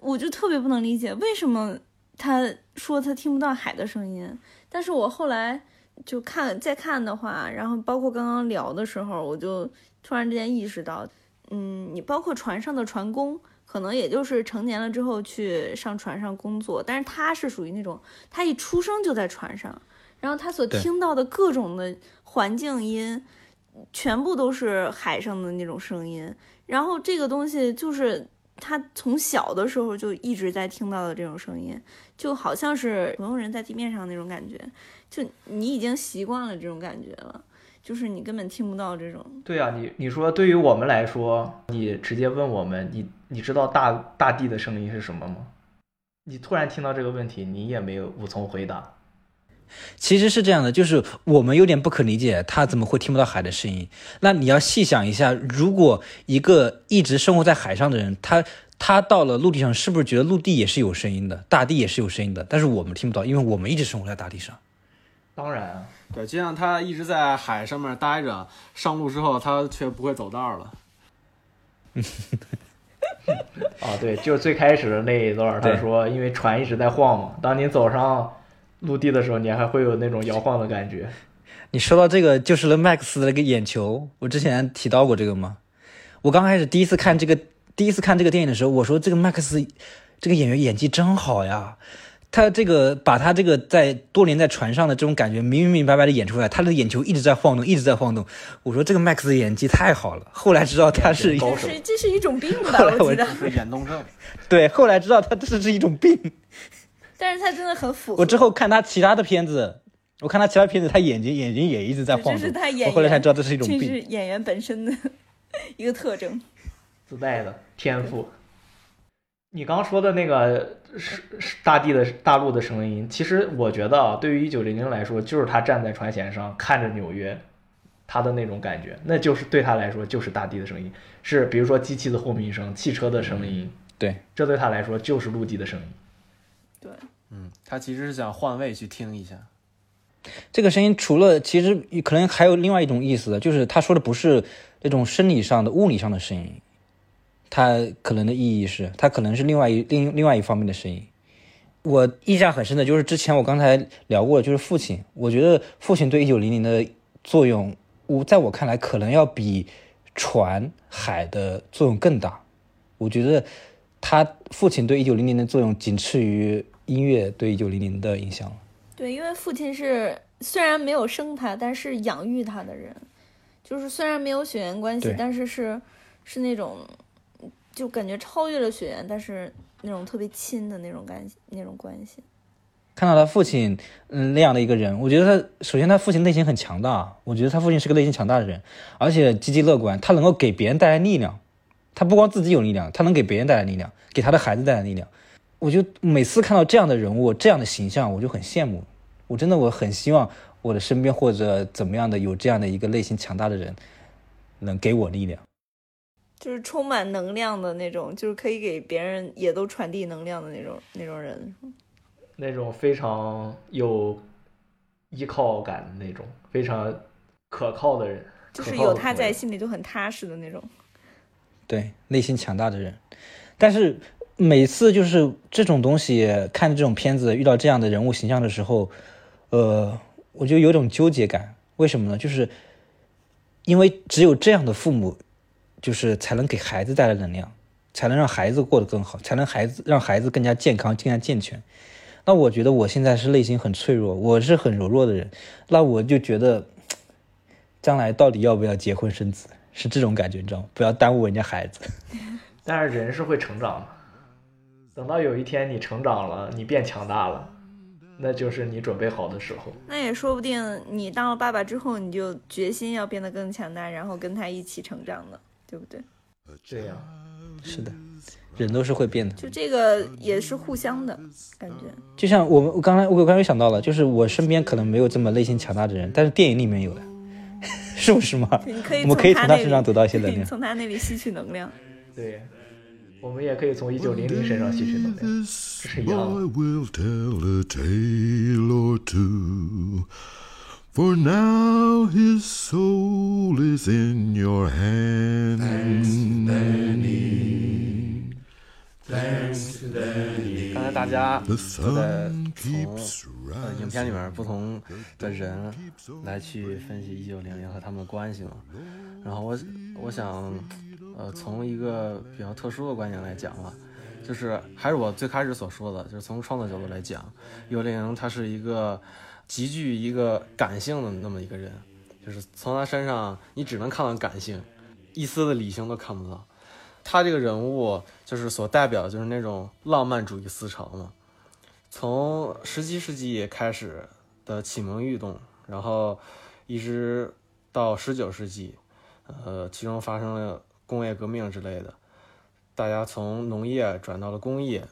我就特别不能理解为什么他说他听不到海的声音。但是我后来就看再看的话，然后包括刚刚聊的时候，我就突然之间意识到，嗯，你包括船上的船工，可能也就是成年了之后去上船上工作，但是他是属于那种他一出生就在船上。然后他所听到的各种的环境音，全部都是海上的那种声音。然后这个东西就是他从小的时候就一直在听到的这种声音，就好像是普通人在地面上那种感觉。就你已经习惯了这种感觉了，就是你根本听不到这种。对啊，你你说对于我们来说，你直接问我们，你你知道大大地的声音是什么吗？你突然听到这个问题，你也没有无从回答。其实是这样的，就是我们有点不可理解，他怎么会听不到海的声音？那你要细想一下，如果一个一直生活在海上的人，他他到了陆地上，是不是觉得陆地也是有声音的，大地也是有声音的？但是我们听不到，因为我们一直生活在大地上。当然，对，就像他一直在海上面待着，上路之后他却不会走道了。啊，对，就最开始的那一段，他说，因为船一直在晃嘛，当你走上。陆地的时候，你还会有那种摇晃的感觉。你说到这个，就是了 Max 的那个眼球，我之前提到过这个吗？我刚开始第一次看这个，第一次看这个电影的时候，我说这个 Max 这个演员演技真好呀，他这个把他这个在多年在船上的这种感觉明明白白的演出来，他的眼球一直在晃动，一直在晃动。我说这个 Max 的演技太好了。后来知道他是高这是这是一种病吧？后来我我记得，眼动症。对，后来知道他这是一种病。但是他真的很符合。我之后看他其他的片子，我看他其他片子，他眼睛眼睛也一直在晃动。这是他演员，我后来才知道这是一种这病。是演员本身的 一个特征。自带的天赋。你刚说的那个是是大地的大陆的声音，其实我觉得啊，对于一九零零来说，就是他站在船舷上看着纽约，他的那种感觉，那就是对他来说就是大地的声音，是比如说机器的轰鸣声、汽车的声音，对，这对他来说就是陆地的声音。对，嗯，他其实是想换位去听一下。这个声音除了其实可能还有另外一种意思，就是他说的不是那种生理上的、物理上的声音，它可能的意义是，它可能是另外一另另外一方面的声音。我印象很深的就是之前我刚才聊过，就是父亲。我觉得父亲对一九零零的作用，我在我看来可能要比船海的作用更大。我觉得他父亲对一九零零的作用仅次于音乐对一九零零的影响了。对，因为父亲是虽然没有生他，但是养育他的人，就是虽然没有血缘关系，但是是是那种就感觉超越了血缘，但是那种特别亲的那种关系，那种关系。看到他父亲，嗯，那样的一个人，我觉得他首先他父亲内心很强大，我觉得他父亲是个内心强大的人，而且积极乐观，他能够给别人带来力量，他不光自己有力量，他能给别人带来力量，给他的孩子带来力量。我就每次看到这样的人物，这样的形象，我就很羡慕。我真的我很希望我的身边或者怎么样的有这样的一个内心强大的人，能给我力量。就是充满能量的那种，就是可以给别人也都传递能量的那种那种人。那种非常有依靠感的那种，非常可靠的人，就是有他在，心里就很踏实的那种。对，内心强大的人。但是每次就是这种东西，看这种片子，遇到这样的人物形象的时候，呃，我就有种纠结感。为什么呢？就是因为只有这样的父母，就是才能给孩子带来能量，才能让孩子过得更好，才能孩子让孩子更加健康、更加健全。那我觉得我现在是内心很脆弱，我是很柔弱的人，那我就觉得，将来到底要不要结婚生子，是这种感觉，你知道吗？不要耽误人家孩子。但是人是会成长的，等到有一天你成长了，你变强大了，那就是你准备好的时候。那也说不定，你当了爸爸之后，你就决心要变得更强大，然后跟他一起成长呢，对不对？这样，是的，人都是会变的。就这个也是互相的感觉。就像我们，我刚才我刚才又想到了，就是我身边可能没有这么内心强大的人，但是电影里面有的，是不是嘛？我们可以从他身上得到一些能量。从他那里吸取能量。对，我们也可以从一九零零身上吸取能量，这是一样的。will tell a tale or two. For now his soul is in your hands. Thanks, Danny. The 都在从影片里面.不同的人来去分析一九零零和他们的关系嘛。然后我我想，呃，从一个比较特殊的观点来讲吧，就是还是我最开始所说的，就是从创作角度来讲，一九零零他是一个极具一个感性的那么一个人，就是从他身上你只能看到感性，一丝的理性都看不到。他这个人物就是所代表的就是那种浪漫主义思潮嘛。从十七世纪开始的启蒙运动，然后一直到十九世纪，呃，其中发生了工业革命之类的，大家从农业转到了工业，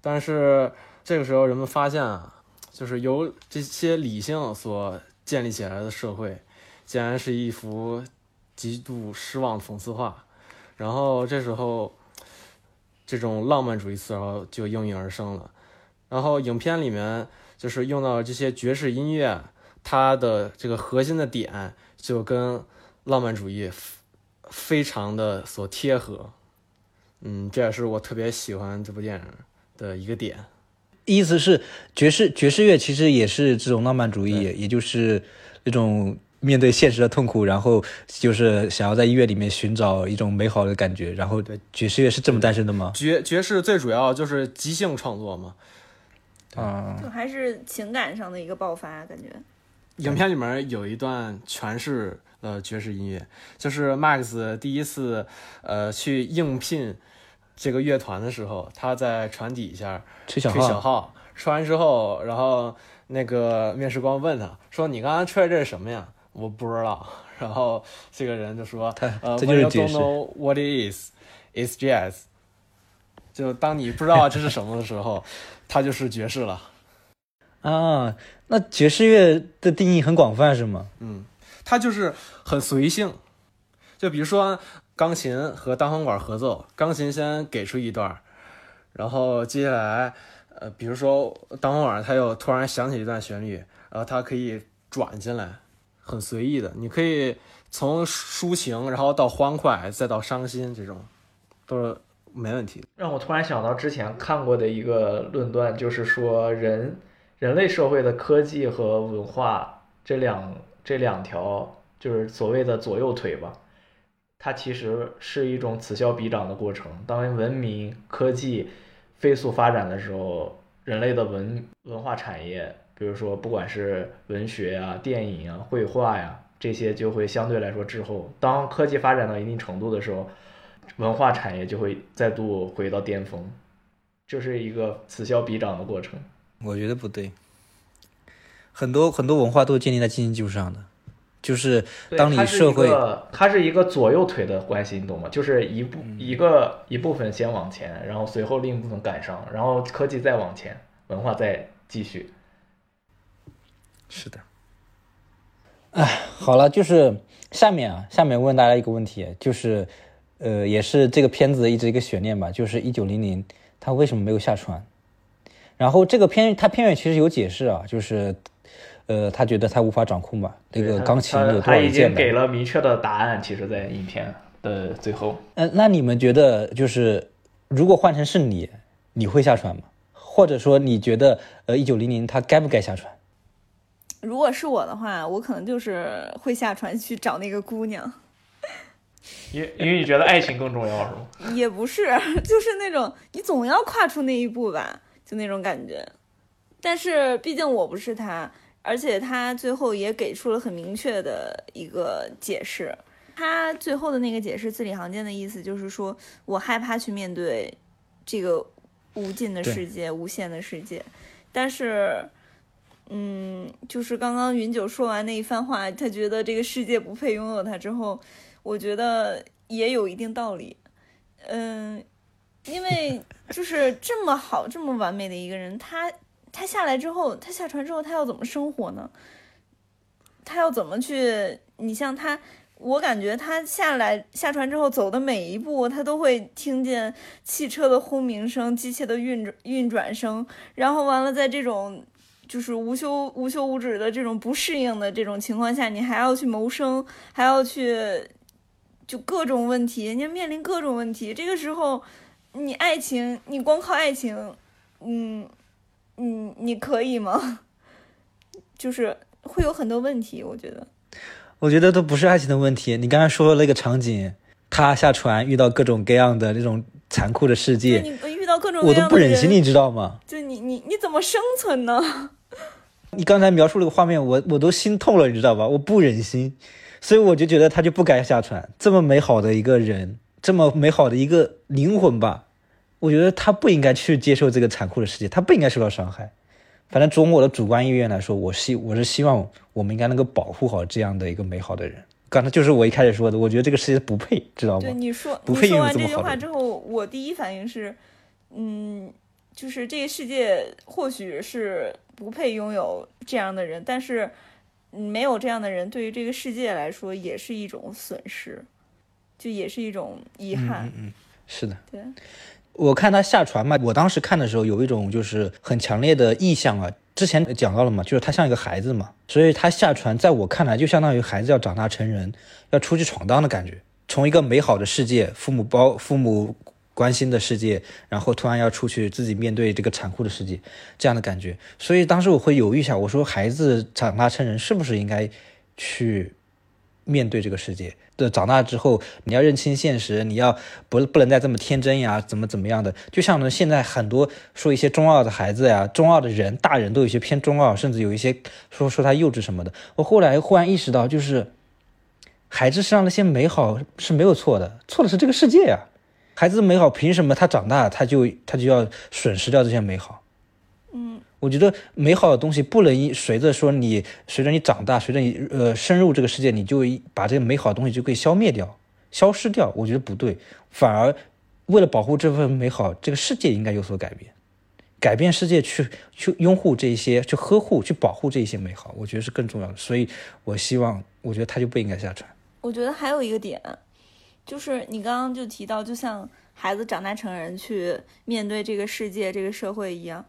但是这个时候人们发现啊，就是由这些理性所建立起来的社会，竟然是一幅极度失望的讽刺画，然后这时候，这种浪漫主义思潮就应运而生了。然后影片里面就是用到这些爵士音乐，它的这个核心的点就跟浪漫主义非常的所贴合。嗯，这也是我特别喜欢这部电影的一个点。意思是爵士爵士乐其实也是这种浪漫主义，也就是那种面对现实的痛苦，然后就是想要在音乐里面寻找一种美好的感觉。然后爵士乐是这么诞生的吗？爵爵士最主要就是即兴创作嘛，啊，就还是情感上的一个爆发，感觉。影片里面有一段全是呃爵士音乐，就是 Max 第一次呃去应聘这个乐团的时候，他在船底下吹小吹小号，吹完之后，然后那个面试官问他说：“你刚刚吹的这是什么呀？”我不知道。然后这个人就说：“他呃这就是 when you 解 don't 释 know what it is, it's jazz。”就当你不知道这是什么的时候，它就是爵士了。啊，那爵士乐的定义很广泛是吗？嗯，它就是很随性。就比如说钢琴和单簧管合奏，钢琴先给出一段，然后接下来，呃，比如说单簧管它又突然响起一段旋律，然后它可以转进来，很随意的。你可以从抒情，然后到欢快，再到伤心，这种都是没问题的。让我突然想到之前看过的一个论断，就是说人人类社会的科技和文化这两这两条，就是所谓的左右腿吧，它其实是一种此消彼长的过程。当文明科技飞速发展的时候，人类的文文化产业，比如说不管是文学呀、电影啊、绘画呀这些，就会相对来说滞后。当科技发展到一定程度的时候，文化产业就会再度回到巅峰，这是一个此消彼长的过程。我觉得不对。很多很多文化都是建立在经济基础上的，就是当你社会个它是一个左右腿的关系，你懂吗？就是一部、嗯一个一部分先往前，然后随后另一部分赶上，然后科技再往前，文化再继续。是的。哎，好了，就是下面啊，下面问大家一个问题，就是呃，也是这个片子一直一个悬念吧，就是一九零零它为什么没有下船？然后这个片他片尾其实有解释啊，就是呃，他觉得他无法掌控吧，这个钢琴有多它它已少件的经给了明确的答案，其实，在影片的最后。呃，那你们觉得就是如果换成是你，你会下船吗？或者说你觉得呃一九零零他该不该下船？如果是我的话，我可能就是会下船去找那个姑娘，因因为你觉得爱情更重要，是吗？也不是，就是那种你总要跨出那一步吧，就那种感觉。但是毕竟我不是他，而且他最后也给出了很明确的一个解释。他最后的那个解释字里行间的意思就是说我害怕去面对这个无尽的世界、无限的世界，但是。嗯，就是刚刚云九说完那一番话，他觉得这个世界不配拥有他之后，我觉得也有一定道理。嗯，因为就是这么好、这么完美的一个人，他他下来之后，他下船之后，他要怎么生活呢？他要怎么去？你像他，我感觉他下来下船之后走的每一步，他都会听见汽车的轰鸣声、机械的运转运转声，然后完了，在这种就是无休无休无止的这种不适应的这种情况下，你还要去谋生，还要去就各种问题，你要面临各种问题。这个时候，你爱情，你光靠爱情，嗯，嗯，你可以吗？就是会有很多问题，我觉得。我觉得都不是爱情的问题。你刚才说的那个场景，他下船遇到各种各样的那种残酷的世界，你遇到各种各我都不忍心，你知道吗？就你你你怎么生存呢？你刚才描述那个画面，我我都心痛了，你知道吧？我不忍心，所以我就觉得他就不该下船。这么美好的一个人，这么美好的一个灵魂吧，我觉得他不应该去接受这个残酷的世界，他不应该受到伤害。反正从我的主观意愿来说，我希我是希望我们应该能够保护好这样的一个美好的人。刚才就是我一开始说的，我觉得这个世界不配，知道吗对？你说不配拥有你说完这这么好的人句话之后，我第一反应是，嗯，就是这个世界或许是不配拥有这样的人，但是嗯没有这样的人，对于这个世界来说也是一种损失，就也是一种遗憾。嗯是的，对，我看他下船嘛，我当时看的时候有一种就是很强烈的意向啊。之前讲到了嘛，就是他像一个孩子嘛，所以他下船，在我看来就相当于孩子要长大成人，要出去闯荡的感觉。从一个美好的世界，父母包父母关心的世界，然后突然要出去自己面对这个残酷的世界，这样的感觉。所以当时我会犹豫一下，我说孩子长大成人是不是应该去面对这个世界。的长大之后，你要认清现实，你要不不能再这么天真呀，怎么怎么样的？就像呢，现在很多说一些中二的孩子呀，中二的人，大人都有些偏中二，甚至有一些说说他幼稚什么的。我后来忽然意识到，就是孩子身上那些美好是没有错的，错的是这个世界呀。孩子的美好，凭什么他长大他就他就要损失掉这些美好？嗯，我觉得美好的东西不能随着说你随着你长大，随着你呃深入这个世界，你就把这个美好的东西就可以消灭掉、消失掉。我觉得不对，反而为了保护这份美好，这个世界应该有所改变，改变世界去去拥护这些、去呵护、去保护这些美好，我觉得是更重要的。所以我希望，我觉得他就不应该下船。我觉得还有一个点，就是你刚刚就提到，就像孩子长大成人去面对这个世界、这个社会一样。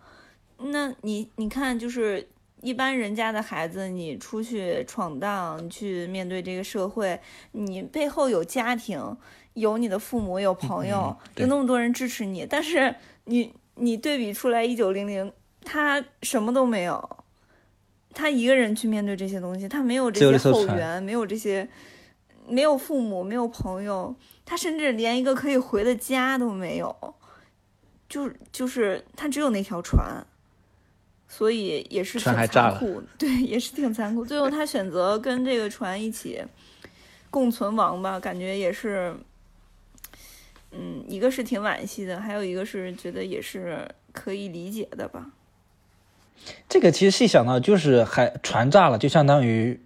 那你你看，就是一般人家的孩子，你出去闯荡，去面对这个社会，你背后有家庭，有你的父母，有朋友，有那么多人支持你。但是你你对比出来，一九零零，他什么都没有，他一个人去面对这些东西，他没有这些后援，没有这些，没有父母，没有朋友，他甚至连一个可以回的家都没有，就就是他只有那条船。所以也是挺残酷，对，也是挺残酷。最后他选择跟这个船一起共存亡吧，感觉也是，嗯，一个是挺惋惜的，还有一个是觉得也是可以理解的吧。这个其实细想到，就是还船炸了，就相当于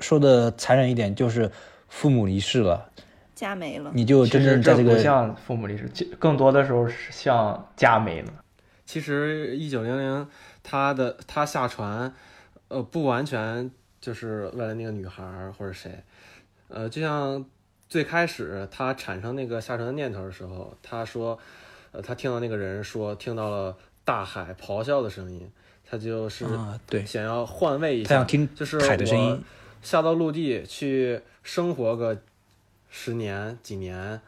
说的残忍一点，就是父母离世了，家没了，你就真正在这个像父母离世，更多的时候是像家没了。其实一九零零。他的他下船，呃，不完全就是为了那个女孩或者谁，呃，就像最开始他产生那个下船的念头的时候，他说，呃，他听到那个人说听到了大海咆哮的声音，他就是对想要换位一下，他想听就是海的声音，下到陆地去生活个十年几年，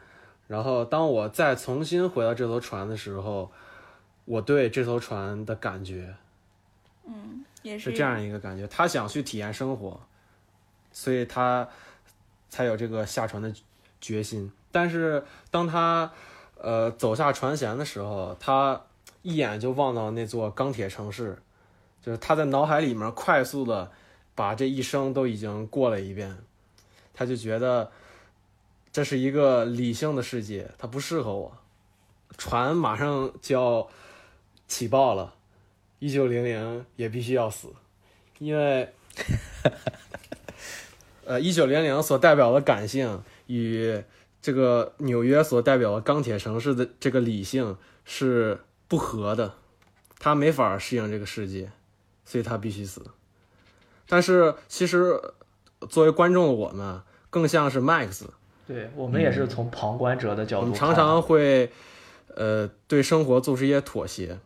然后当我再重新回到这艘船的时候，我对这艘船的感觉。嗯，也是这样一个感觉。他想去体验生活，所以他才有这个下船的决心。但是当他呃走下船舷的时候，他一眼就望到那座钢铁城市，就是他在脑海里面快速的把这一生都已经过了一遍。他就觉得这是一个理性的世界，它不适合我。船马上就要起爆了。一九零零也必须要死，因为，呃，一九零零所代表的感性与这个纽约所代表的钢铁城市的这个理性是不合的，他没法适应这个世界，所以他必须死。但是其实作为观众的我们，更像是 Max，对我们也是从旁观者的角度，我们常常会呃对生活做出一些妥协。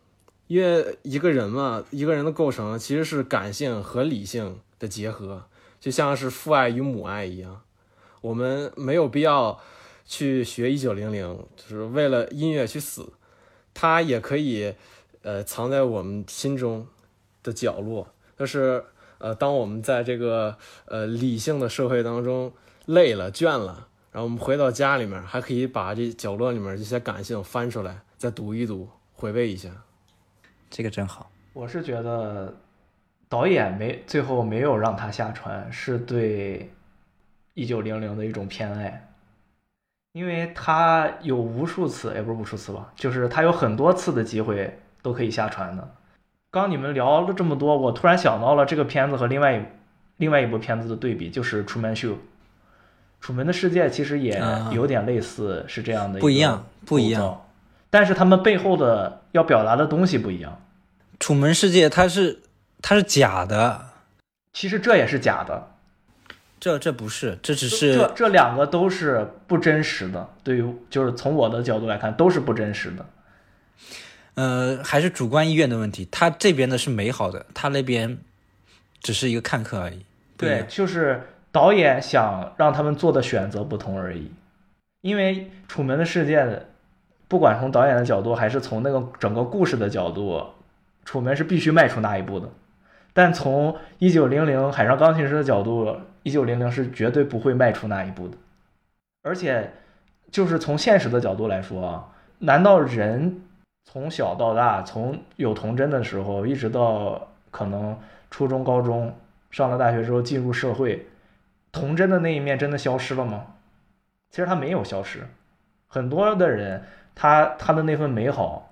因为一个人嘛，一个人的构成其实是感性和理性的结合，就像是父爱与母爱一样。我们没有必要去学一九零零，就是为了音乐去死。它也可以，呃，藏在我们心中的角落。就是呃，当我们在这个呃理性的社会当中累了、倦了，然后我们回到家里面，还可以把这角落里面这些感性翻出来，再读一读，回味一下。这个真好，我是觉得导演没最后没有让他下船，是对一九零零的一种偏爱，因为他有无数次，也不是无数次吧，就是他有很多次的机会都可以下船的。刚你们聊了这么多，我突然想到了这个片子和另外一另外一部片子的对比，就是《楚门秀》。《楚门的世界》其实也有点类似，是这样的，不一样，不一样，但是他们背后的要表达的东西不一样。楚门世界，它是它是假的，其实这也是假的，这这不是，这只是这这两个都是不真实的。对于就是从我的角度来看，都是不真实的。呃，还是主观意愿的问题。他这边的是美好的，他那边只是一个看客而已。对，就是导演想让他们做的选择不同而已。因为楚门的世界，不管从导演的角度，还是从那个整个故事的角度。楚门是必须迈出那一步的，但从一九零零海上钢琴师的角度，一九零零是绝对不会迈出那一步的。而且，就是从现实的角度来说啊，难道人从小到大，从有童真的时候，一直到可能初中、高中，上了大学之后进入社会，童真的那一面真的消失了吗？其实他没有消失，很多的人，他他的那份美好。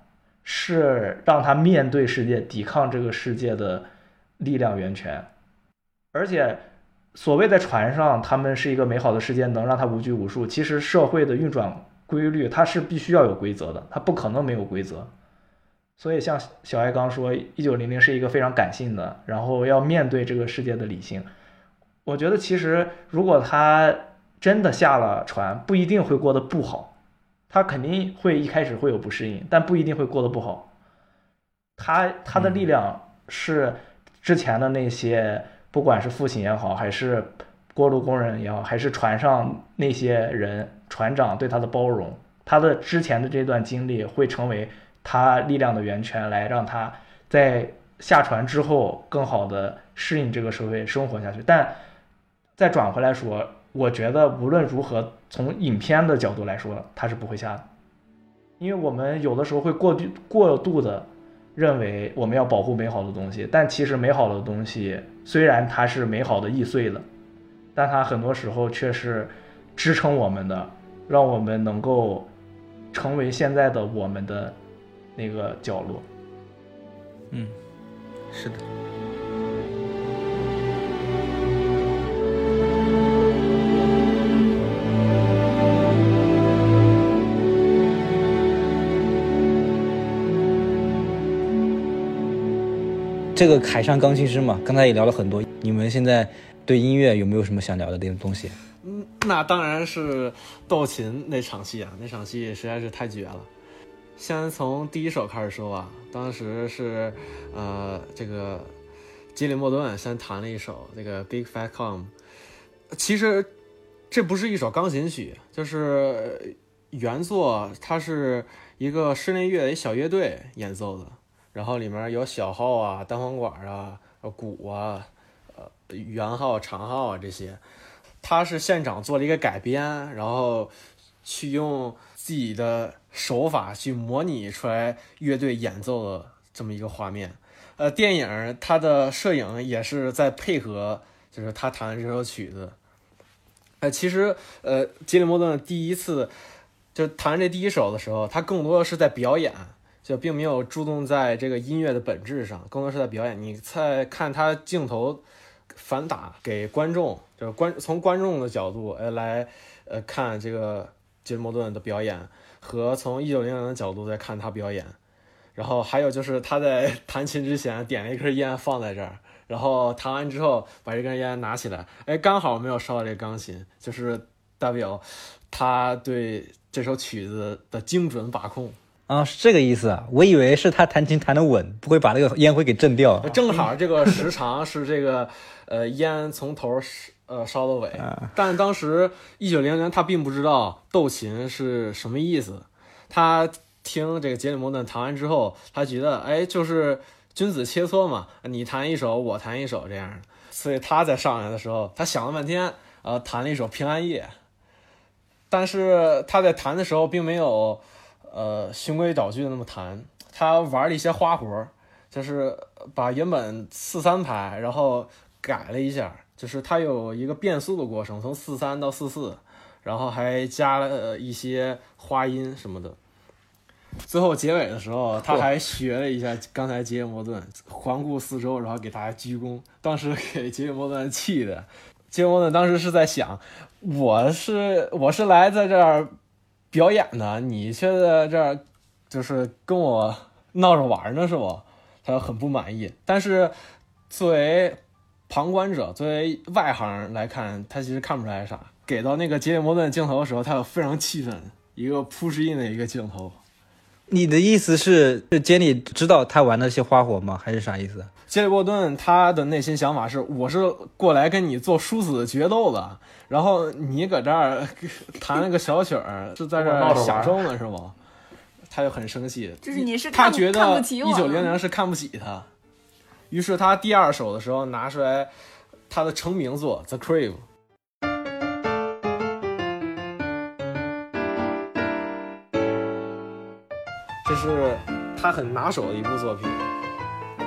是让他面对世界、抵抗这个世界的力量源泉，而且所谓在船上，他们是一个美好的世界，能让他无拘无束。其实社会的运转规律，它是必须要有规则的，它不可能没有规则。所以像小爱刚说，一九零零是一个非常感性的，然后要面对这个世界的理性。我觉得其实如果他真的下了船，不一定会过得不好。他肯定会一开始会有不适应，但不一定会过得不好。他他的力量是之前的那些，不管是父亲也好，还是锅炉工人也好，还是船上那些人，船长对他的包容，他的之前的这段经历会成为他力量的源泉，来让他在下船之后更好的适应这个社会生活下去。但再转回来说。我觉得无论如何，从影片的角度来说，它是不会下的，因为我们有的时候会过度过度的认为我们要保护美好的东西，但其实美好的东西虽然它是美好的易碎的，但它很多时候却是支撑我们的，让我们能够成为现在的我们的那个角落。嗯，是的。这个海上钢琴师嘛，刚才也聊了很多。你们现在对音乐有没有什么想聊的那种东西？嗯，那当然是斗琴那场戏啊，那场戏实在是太绝了。先从第一首开始说吧，当时是呃这个吉里莫顿先弹了一首这个 Big Fat Com 其实这不是一首钢琴曲，就是原作它是一个室内乐一小乐队演奏的。然后里面有小号啊、单簧管啊、鼓啊、呃圆号、长号啊这些，他是现场做了一个改编，然后去用自己的手法去模拟出来乐队演奏的这么一个画面。呃，电影它的摄影也是在配合，就是他弹的这首曲子。呃，其实呃，吉里莫顿第一次就弹这第一首的时候，他更多的是在表演。就并没有注重在这个音乐的本质上，更多是在表演。你在看他镜头反打给观众，就是观从观众的角度呃来呃看这个吉姆顿的表演，和从一九零零的角度在看他表演。然后还有就是他在弹琴之前点了一根烟放在这儿，然后弹完之后把这根烟拿起来，哎，刚好没有烧到这钢琴，就是代表他对这首曲子的精准把控。啊，是这个意思啊！我以为是他弹琴弹得稳，不会把那个烟灰给震掉。正好这个时长是这个，呃，烟从头呃烧到尾。但当时一九零零他并不知道斗琴是什么意思，他听这个杰里摩顿弹完之后，他觉得哎，就是君子切磋嘛，你弹一首，我弹一首这样。所以他在上来的时候，他想了半天，呃，弹了一首《平安夜》，但是他在弹的时候并没有。呃，循规蹈矩的那么弹，他玩了一些花活，就是把原本四三拍，然后改了一下，就是他有一个变速的过程，从四三到四四，然后还加了一些花音什么的。最后结尾的时候，他还学了一下刚才杰里摩顿，环顾四周，然后给大家鞠躬。当时给杰里摩顿气的，杰里摩顿当时是在想，我是我是来在这儿。表演呢？你却在这儿，就是跟我闹着玩呢，是不？他很不满意。但是作为旁观者，作为外行来看，他其实看不出来啥。给到那个杰里摩顿镜头的时候，他有非常气愤，一个 push in 的一个镜头。你的意思是，是杰里知道他玩那些花火吗？还是啥意思？杰里沃顿他的内心想法是：我是过来跟你做殊死决斗的，然后你搁这儿弹了个小曲儿，是在这儿享受呢，是吗？他就很生气，就是你是他觉得一九零零是看不起他，于是他第二首的时候拿出来他的成名作《The Crave》。这是他很拿手的一部作品，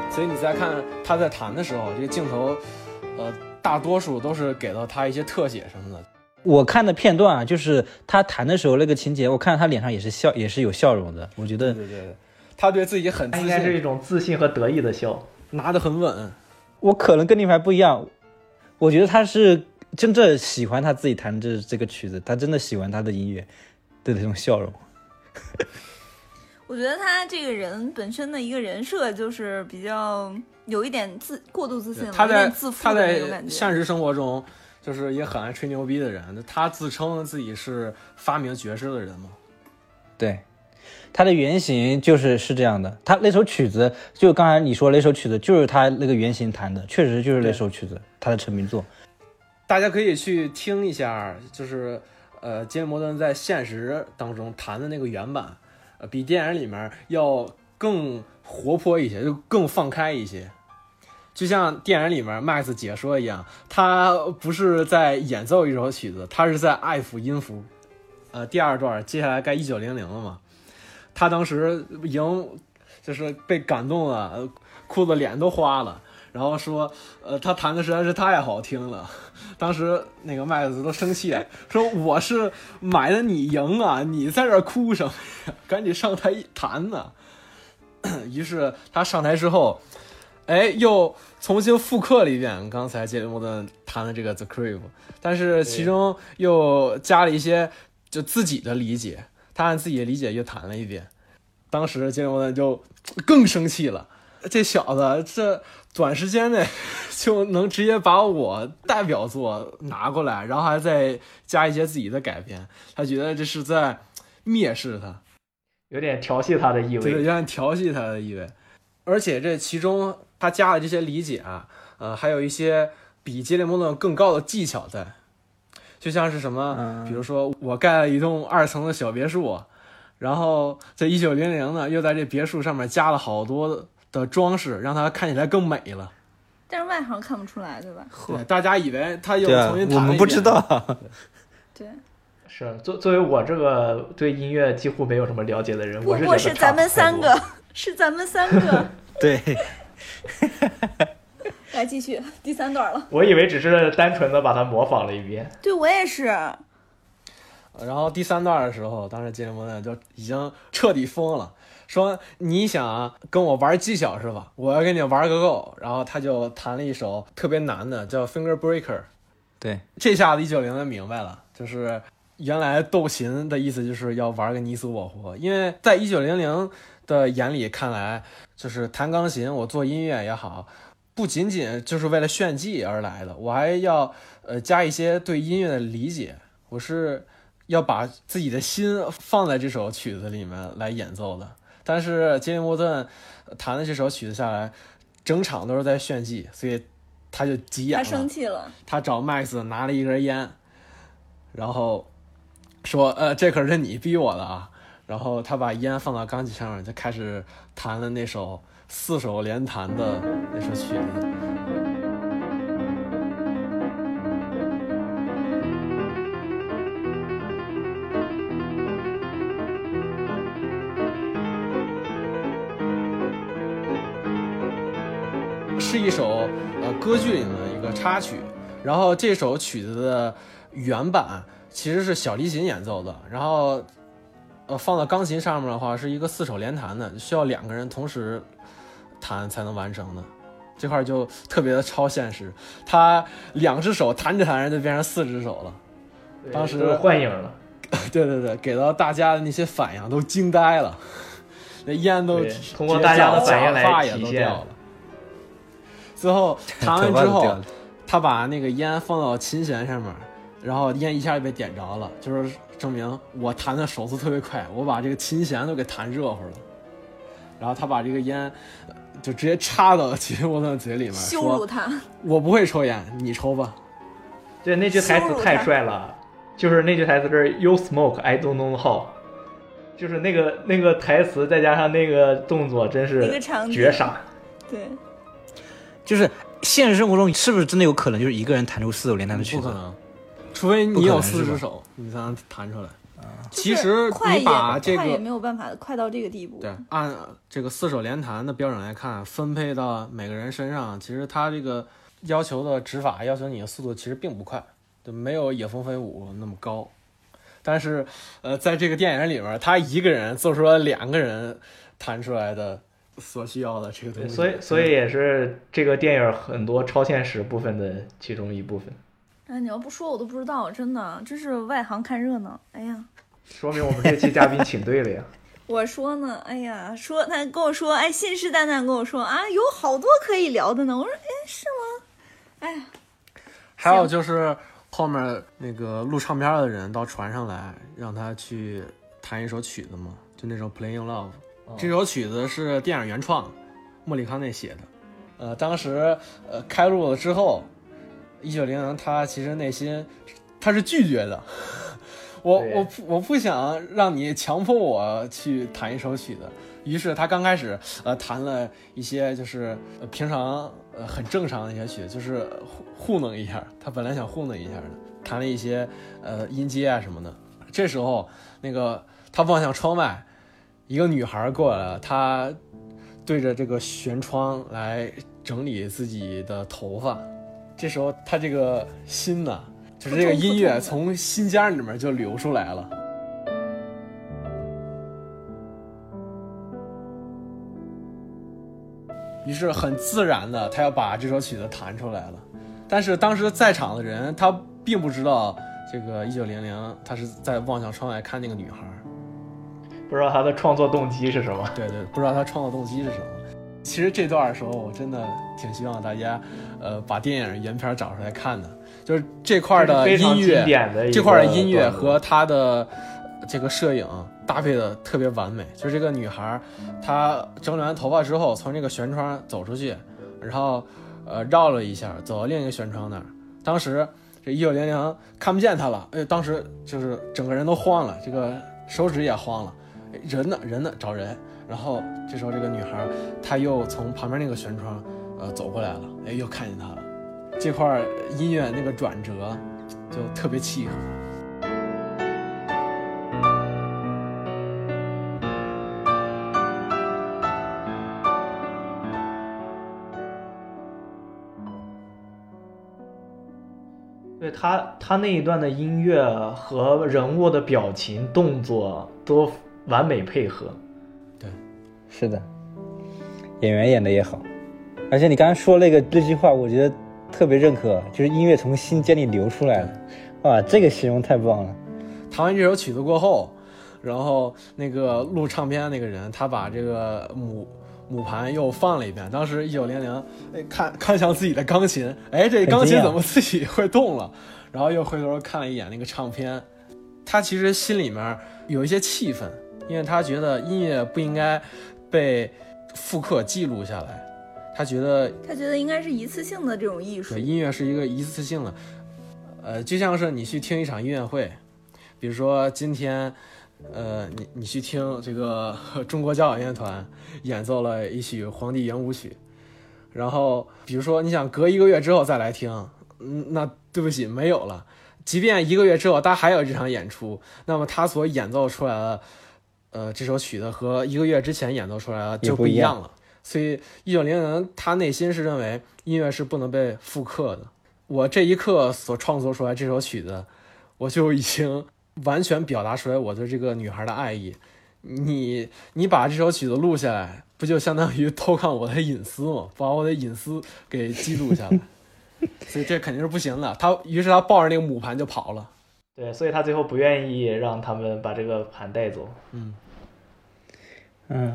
所以你在看他在弹的时候，这个镜头，呃，大多数都是给到他一些特写什么的。我看的片段啊，就是他弹的时候那个情节，我看到他脸上也是笑，也是有笑容的。我觉得对对对，他对自己很自信应该是一，种自信和得意的笑。拿得很稳。我可能跟你们还不一样，我觉得他是真正喜欢他自己弹这这个曲子，他真的喜欢他的音乐的那种笑容。我觉得他这个人本身的一个人设就是比较有一点自过度自信他在点自负他的那种感觉。在现实生活中就是也很爱吹牛逼的人，他自称自己是发明爵士的人嘛。对，他的原型就是是这样的。他那首曲子，就刚才你说那首曲子，就是他那个原型弹的，确实就是那首曲子，他的成名作。大家可以去听一下，就是呃，杰里摩登在现实当中弹的那个原版，呃，比电影里面要更活泼一些，就更放开一些。就像电影里面 Max 解说一样，他不是在演奏一首曲子，他是在爱抚音符。呃，第二段接下来该一九零零了嘛，他当时已经就是被感动了，哭的脸都花了。然后说，呃，他弹的实在是太好听了，当时那个麦子都生气了，说我是买的你赢啊，你在这儿哭什么呀？赶紧上台弹呐！于是他上台之后，哎，又重新复刻了一遍刚才杰里莫顿弹的这个《The Crave》，但是其中又加了一些就自己的理解，他按自己的理解又弹了一遍。当时杰里莫顿就更生气了，这小子这短时间内 就能直接把我代表作拿过来，然后还再加一些自己的改编，他觉得这是在蔑视他。有点调戏他的意味对，有。点调戏他的意味。而且这其中他加了这些理解啊，呃，还有一些比杰里莫顿更高的技巧在，就像是什么，嗯比如说我盖了一栋二层的小别墅，然后在一九零零呢，又在这别墅上面加了好多的装饰，让它看起来更美了。但是外行看不出来，对吧？对，大家以为他又重新，弹了一遍我们不知。道。对，是作作为我这个对音乐几乎没有什么了解的人，不我是觉得差过是咱们三个，是咱们三个。对，来继续第三段了。我以为只是单纯的把它模仿了一遍。对我也是，然后第三段的时候，当时杰里莫顿就已经彻底疯了，说你想跟我玩技巧是吧？我要跟你玩个够。然后他就弹了一首特别难的，叫《Finger Breaker》。对，这下子一九零零明白了，就是原来斗琴的意思就是要玩个你死我活，因为在一九零零的眼里看来，就是弹钢琴，我做音乐也好，不仅仅就是为了炫技而来的，我还要呃加一些对音乐的理解，我是要把自己的心放在这首曲子里面来演奏的。但是杰里莫顿弹的这首曲子下来，整场都是在炫技，所以他就急眼他了。生气了。他找 Max 拿了一根烟，然后说：“呃，这可是你逼我的啊。”然后他把烟放到钢琴上面，就开始弹了那首四手联弹的那首曲子。歌剧里的一个插曲，然后这首曲子的原版其实是小提琴演奏的，然后呃放到钢琴上面的话是一个四手联弹的，需要两个人同时弹才能完成的。这块就特别的超现实，他两只手弹着弹着就变成四只手了。当时幻影了，对对对，给到大家的那些反应都惊呆了，那烟都通过大家的反应来体现了。最后弹完之后 他把那个烟放到琴弦上面，然后烟一下就被点着了，就是证明我弹的手速特别快，我把这个琴弦都给弹热乎了。然后他把这个烟呃就直接插到吉沃顿嘴里面，羞辱说他，：“我不会抽烟，你抽吧。对那句台词太帅了，就是那句台词是 “You smoke, I don't know how”，就是那个那个台词再加上那个动作，真是绝杀。对，”就是现实生活中是不是真的有可能就是一个人弹出四手连弹的曲子？不可能，除非你有四只手，你才能弹出来。其实你快这个快也没有办法快到这个地步。对，按这个四手连弹的标准来看，分配到每个人身上，其实他这个要求的指法，要求你的速度其实并不快，就没有野蜂飞舞那么高。但是，呃，在这个电影里面，他一个人做出了两个人弹出来的所需要的这个东，西，所以所以也是这个电影很多超现实部分的其中一部分，哎，你要不说我都不知道，真的，真是外行看热闹。哎呀，说明我们这期嘉宾请对了呀。我说呢，哎呀，说他跟我说，哎，信誓旦旦跟我说啊，有好多可以聊的呢。我说，哎，是吗？哎呀，还有就是后面那个录唱片的人到船上来，让他去弹一首曲子嘛，就那首《Playing Love》。这首曲子是电影原创，莫里康内写的。呃，当时呃开录了之后，一九零零他其实内心他是拒绝的。我我不我不想让你强迫我去弹一首曲子，于是他刚开始呃弹了一些就是呃平常呃很正常的一些曲子，就是糊糊弄一下。他本来想糊弄一下的，弹了一些呃音阶啊什么的。这时候那个他望向窗外，一个女孩过来了，她对着这个舷窗来整理自己的头发。这时候她这个心呢，就是这个音乐从心尖里面就流出来了。于是很自然的，他要把这首曲子弹出来了。但是当时在场的人，他并不知道这个一九零零，他是在望向窗外看那个女孩。不知道他的创作动机是什么？对对，不知道他创作动机是什么。其实这段的时候，我真的挺希望大家，呃，把电影原片找出来看的。就是这块的音乐这块的音乐和他的这个摄影搭配的特别完美。就是这个女孩，她整理完头发之后，从这个舷窗走出去，然后呃绕了一下，走到另一个舷窗那儿。当时这一九零零看不见她了，哎，当时就是整个人都慌了，这个手指也慌了，哎人呢？人呢？找人。然后这时候这个女孩，她又从旁边那个舷窗呃走过来了，哎，又看见他了。这块音乐那个转折就特别契合。对他，他那一段的音乐和人物的表情、动作都完美配合。对是的，演员演的也好，而且你刚才说那个那句话，我觉得特别认可，就是音乐从心间里流出来了，哇，这个形容太棒了。弹完这首曲子过后，然后那个录唱片那个人，他把这个母母盘又放了一遍。当时一九零零，哎，看看向自己的钢琴，哎，这钢琴怎么自己会动了？然后又回头看了一眼那个唱片，他其实心里面有一些气愤，因为他觉得音乐不应该被复刻记录下来，他觉得他觉得应该是一次性的这种艺术对，。音乐是一个一次性的，呃，就像是你去听一场音乐会，比如说今天，呃，你你去听这个中国交响乐团演奏了一曲《皇帝圆舞曲》，然后比如说你想隔一个月之后再来听，嗯，那对不起，没有了。即便一个月之后他还有这场演出，那么他所演奏出来的，呃，这首曲子和一个月之前演奏出来的就不一样一样了。所以一九零零他内心是认为音乐是不能被复刻的。我这一刻所创作出来这首曲子，我就已经完全表达出来我对这个女孩的爱意。你你把这首曲子录下来，不就相当于偷看我的隐私吗？把我的隐私给记录下来，所以这肯定是不行的。他于是他抱着那个母盘就跑了。对，所以他最后不愿意让他们把这个盘带走。嗯，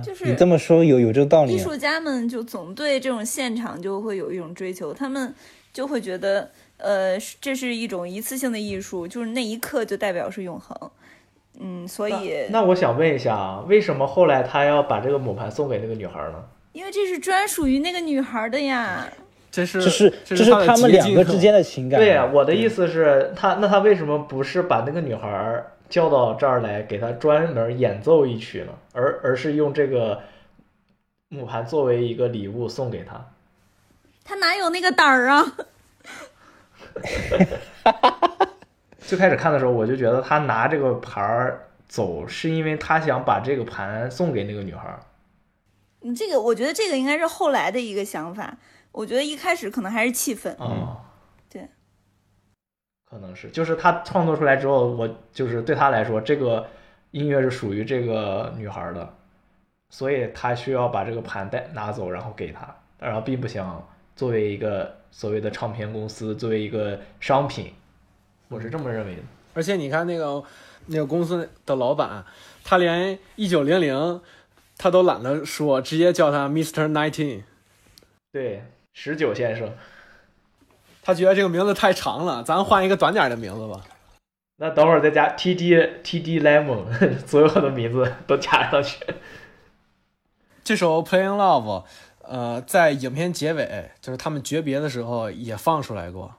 就是你这么说有有这个道理、啊。艺术家们就总对这种现场就会有一种追求，他们就会觉得，呃，这是一种一次性的艺术，就是那一刻就代表是永恒。嗯，所以那我想问一下啊，为什么后来他要把这个母盘送给那个女孩呢？因为这是专属于那个女孩的呀。这是这是这这是他们两个之间的的情感。对呀、我的意思是，他那他为什么不是把那个女孩叫到这儿来，给他专门演奏一曲呢？而而是用这个木盘作为一个礼物送给他？他哪有那个胆儿啊？最开始看的时候，我就觉得他拿这个盘儿走，是因为他想把这个盘送给那个女孩儿。你这个，我觉得这个应该是后来的一个想法。我觉得一开始可能还是气氛。哦，对，可能是，就是他创作出来之后，我就是对他来说，这个音乐是属于这个女孩的，所以他需要把这个盘带拿走，然后给她，然后并不想作为一个所谓的唱片公司，作为一个商品，我是这么认为的。而且你看那个那个公司的老板，他连一九零零他都懒得说，直接叫他 Mr. Nineteen。对，十九先生，他觉得这个名字太长了，咱换一个短点的名字吧。那等会儿再加 T D T D Lemon，所有的名字都加上去。这首《Playing Love》，呃，在影片结尾，就是他们诀别的时候也放出来过。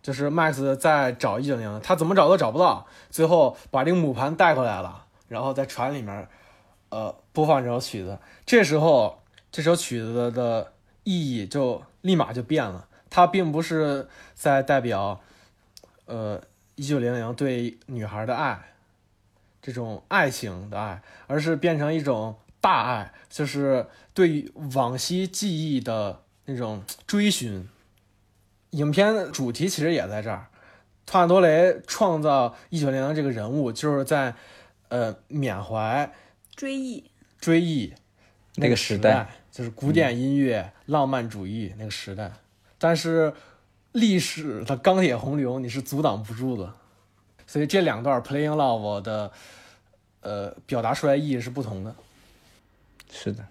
就是 Max 在找一九零，他怎么找都找不到，最后把这个母盘带回来了，然后在船里面，呃，播放这首曲子。这时候，这首曲子的意义就立马就变了，它并不是在代表，呃，一九零零对女孩的爱，这种爱情的爱，而是变成一种大爱，就是对于往昔记忆的那种追寻。影片主题其实也在这儿，托纳多雷创造一九零零这个人物，就是在呃缅怀追忆，追忆那个时时代，就是古典音乐、浪漫主义那个时代。但是历史的钢铁洪流你是阻挡不住的，所以这两段 Playing Love 的呃表达出来意义是不同的。是的，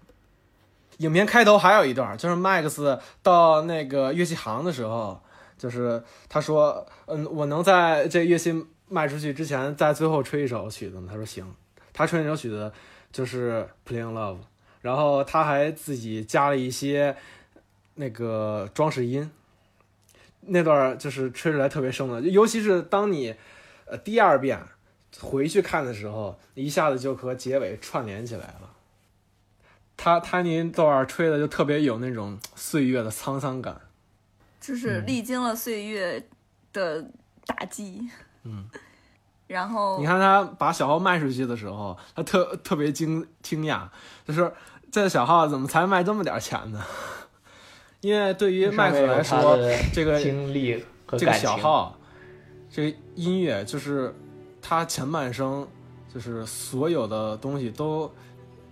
影片开头还有一段，就是 Max 到那个乐器行的时候，就是他说：“嗯，我能在这乐器卖出去之前，在最后吹一首曲子吗？”他说：“行。”他吹那首曲子就是《Playing Love》，然后他还自己加了一些那个装饰音，那段就是吹出来特别生的，尤其是当你呃第二遍回去看的时候，一下子就和结尾串联起来了。他他那段吹的就特别有那种岁月的沧桑感。就是历经了岁月的打击。嗯，然后你看他把小号卖出去的时候，他特特别惊惊讶，就是这小号怎么才卖这么点钱呢？因为对于麦克来说，这个经历和这个感情小号，这个音乐就是他前半生，就是所有的东西都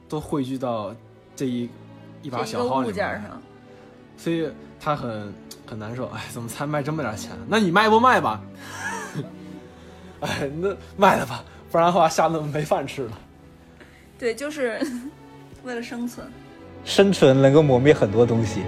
都汇聚到这一一把小号里面，件上，所以他很很难受。哎，怎么才卖这么点钱？那你卖不卖吧？哎，那卖了吧，不然的话下顿没饭吃了。对，就是 为了生存。生存能够磨灭很多东西。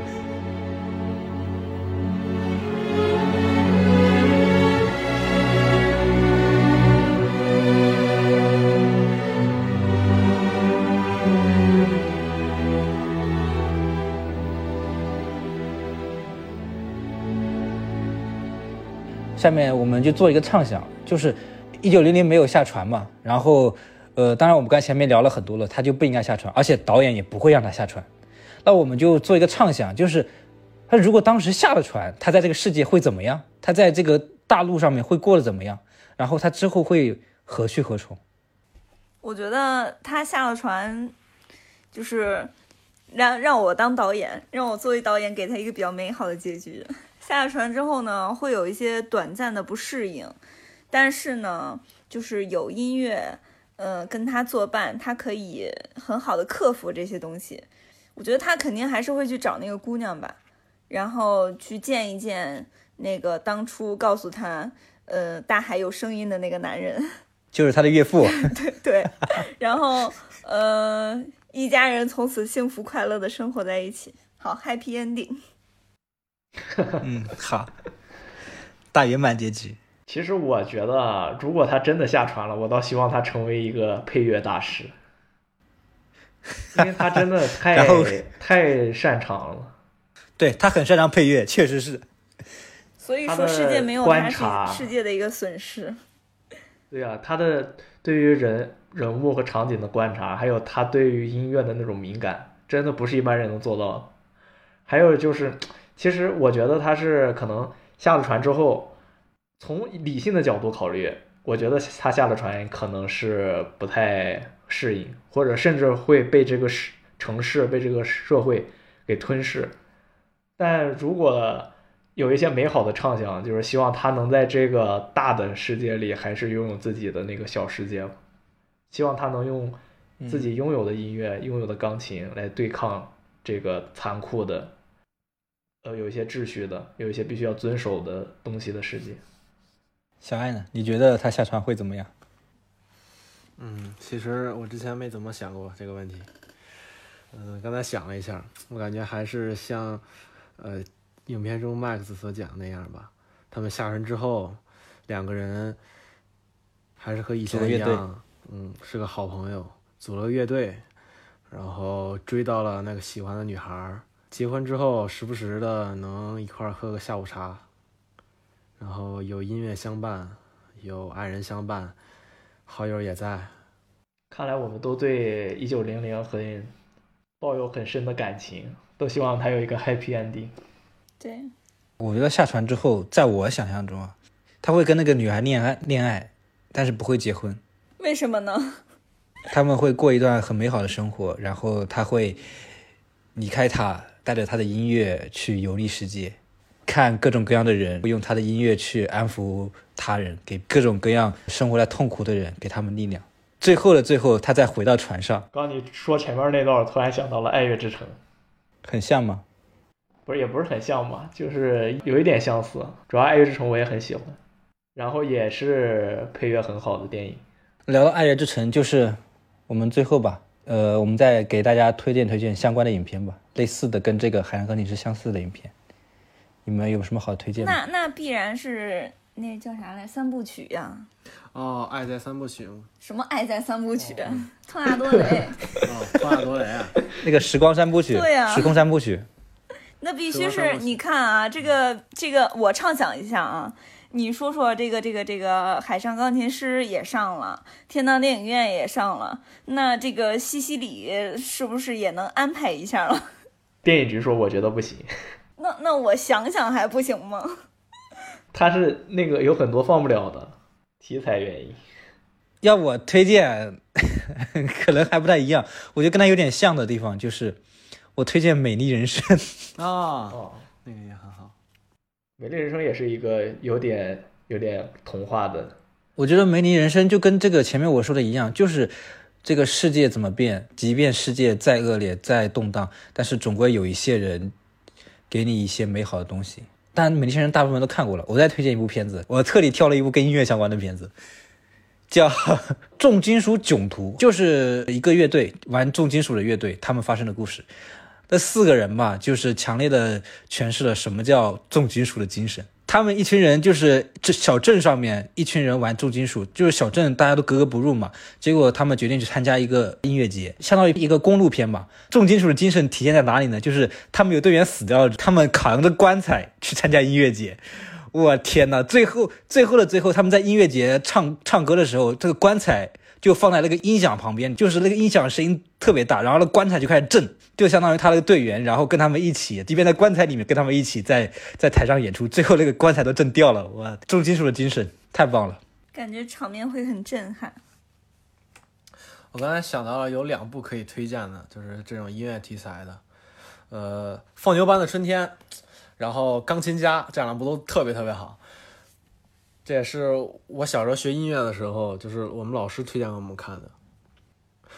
下面我们就做一个畅想，就是一九零零没有下船嘛，然后呃，当然我们刚才前面聊了很多了，他就不应该下船，而且导演也不会让他下船。那我们就做一个畅想，就是他如果当时下了船，他在这个世界会怎么样？他在这个大陆上面会过得怎么样？然后他之后会何去何从？我觉得他下了船，就是让让我当导演，让我作为导演给他一个比较美好的结局。下了船之后呢，会有一些短暂的不适应，但是呢，就是有音乐，呃，跟他作伴，他可以很好的克服这些东西。我觉得他肯定还是会去找那个姑娘吧，然后去见一见那个当初告诉他，呃，大海有声音的那个男人。就是他的岳父。对，然后呃，一家人从此幸福快乐的生活在一起，好，Happy Ending。嗯，好，大圆满结局。其实我觉得啊，如果他真的下船了，我倒希望他成为一个配乐大师，因为他真的 太太擅长了。对他很擅长配乐，确实是。所以说世界没有他观察是世界的一个损失。对呀、他的对于人人物和场景的观察，还有他对于音乐的那种敏感，真的不是一般人能做到的。还有就是，其实我觉得他是可能下了船之后，从理性的角度考虑，我觉得他下了船可能是不太适应，或者甚至会被这个市城市、被这个社会给吞噬。但如果有一些美好的畅想，就是希望他能在这个大的世界里，还是拥有自己的那个小世界。希望他能用自己拥有的音乐、拥有的钢琴来对抗这个残酷的，呃，有一些秩序的，有一些必须要遵守的东西的世界。小爱呢？你觉得他下船会怎么样？嗯，其实我之前没怎么想过这个问题。嗯、刚才想了一下，我感觉还是像，呃，影片中 Max 所讲那样吧。他们下船之后，两个人还是和以前一样，嗯，是个好朋友，组了个乐队，然后追到了那个喜欢的女孩儿。结婚之后，时不时的能一块儿喝个下午茶，然后有音乐相伴，有爱人相伴，好友也在。看来我们都对一九零零很抱有很深的感情，都希望他有一个 happy ending。对，我觉得下船之后，在我想象中啊，他会跟那个女孩恋爱恋爱，但是不会结婚。为什么呢？他们会过一段很美好的生活，然后他会离开他，带着他的音乐去游历世界，看各种各样的人，用他的音乐去安抚他人，给各种各样生活在痛苦的人给他们力量。最后的最后，他再回到船上，刚你说前面那段，我突然想到了《爱乐之城》，很像吗？不是也不是很像吧，就是有一点相似。主要《爱乐之城》我也很喜欢，然后也是配乐很好的电影。聊到《爱乐之城》，就是我们最后吧，呃，我们再给大家推荐推荐相关的影片吧，类似的跟这个《海洋钢琴师》相似的影片，你们有什么好推荐的？那那必然是那叫啥来三部曲呀、哦，爱在三部曲，哦，什么爱在三部曲？托纳多雷，托亚多雷啊，那个时光三部曲，对呀时空三部曲，那必须是你看啊，这个这个我畅想一下啊，你说说这个这个这个海上钢琴师也上了，天堂电影院也上了，那这个西西里是不是也能安排一下了？电影局说我觉得不行，那那我想想还不行吗？他是那个有很多放不了的题材原因。要我推荐，可能还不太一样。我觉得跟他有点像的地方就是，我推荐《美丽人生》。啊，哦，那个也很好。美丽人生也是一个有点有点童话的，我觉得《美丽人生》就跟这个前面我说的一样，就是这个世界怎么变，即便世界再恶劣、再动荡，但是总归有一些人给你一些美好的东西。但《美丽人生》大部分都看过了，我再推荐一部片子，我特地挑了一部跟音乐相关的片子，叫《重金属囧途》，就是一个乐队玩重金属的乐队，他们发生的故事。这四个人吧，就是强烈的诠释了什么叫重金属的精神。他们一群人就是这小镇上面一群人玩重金属，就是小镇大家都格格不入嘛。结果他们决定去参加一个音乐节，相当于一个公路片吧。重金属的精神体现在哪里呢？就是他们有队员死掉了，他们扛着棺材去参加音乐节。我天呐，最后最后的最后，他们在音乐节唱唱歌的时候，这个棺材就放在那个音响旁边，就是那个音响声音特别大，然后那棺材就开始震，就相当于他那个队员，然后跟他们一起，即便在棺材里面跟他们一起在在台上演出，最后那个棺材都震掉了。哇，重金属的精神太棒了！感觉场面会很震撼。我刚才想到了有两部可以推荐的，就是这种音乐题材的，呃，《放牛班的春天》，然后《钢琴家》这两部都特别特别好。这也是我小时候学音乐的时候，就是我们老师推荐给我们看的。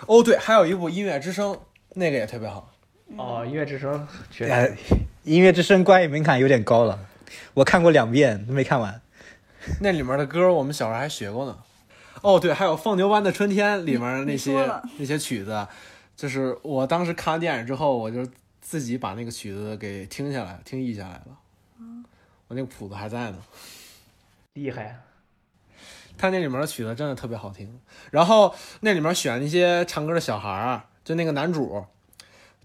哦，对，还有一部《音乐之声》，那个也特别好。哦，音乐之声确哎实，音乐之声 观影门槛有点高了，我看过两遍都没看完。那里面的歌我们小时候还学过呢。哦，对，还有《放牛班的春天》里面那些那些曲子，就是我当时看完电影之后，我就自己把那个曲子给听下来，听译下来了。我那个谱子还在呢。厉害。他那里面的曲子真的特别好听，然后那里面选那些唱歌的小孩儿啊，就那个男主，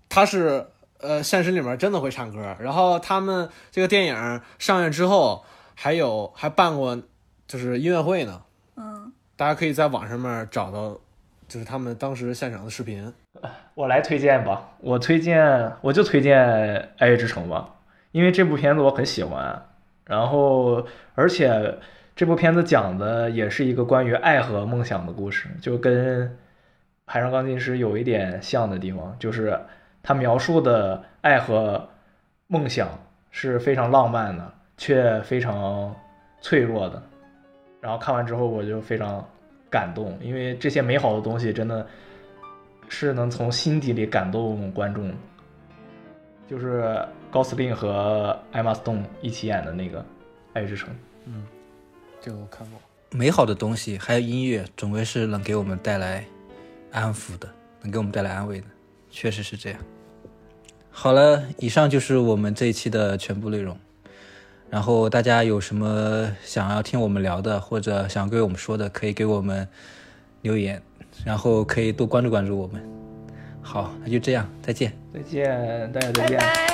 他是呃现实里面真的会唱歌，然后他们这个电影上映之后，还有还办过就是音乐会呢，嗯，大家可以在网上面找到就是他们当时现场的视频。我来推荐吧，我推荐我就推荐《爱乐之城》吧，因为这部片子我很喜欢，然后而且这部片子讲的也是一个关于爱和梦想的故事，就跟《海上钢琴师》有一点像的地方，就是他描述的爱和梦想是非常浪漫的，却非常脆弱的。然后看完之后我就非常感动，因为这些美好的东西真的。是能从心底里感动观众，就是高司令和艾玛斯顿一起演的那个《爱之城》。嗯，这个我看过。美好的东西还有音乐，总归是能给我们带来安抚的，能给我们带来安慰的，确实是这样。好了，以上就是我们这一期的全部内容。然后大家有什么想要听我们聊的，或者想对我们说的，可以给我们留言。然后可以多关注关注我们，好，那就这样，再见，再见，大家再见。拜拜。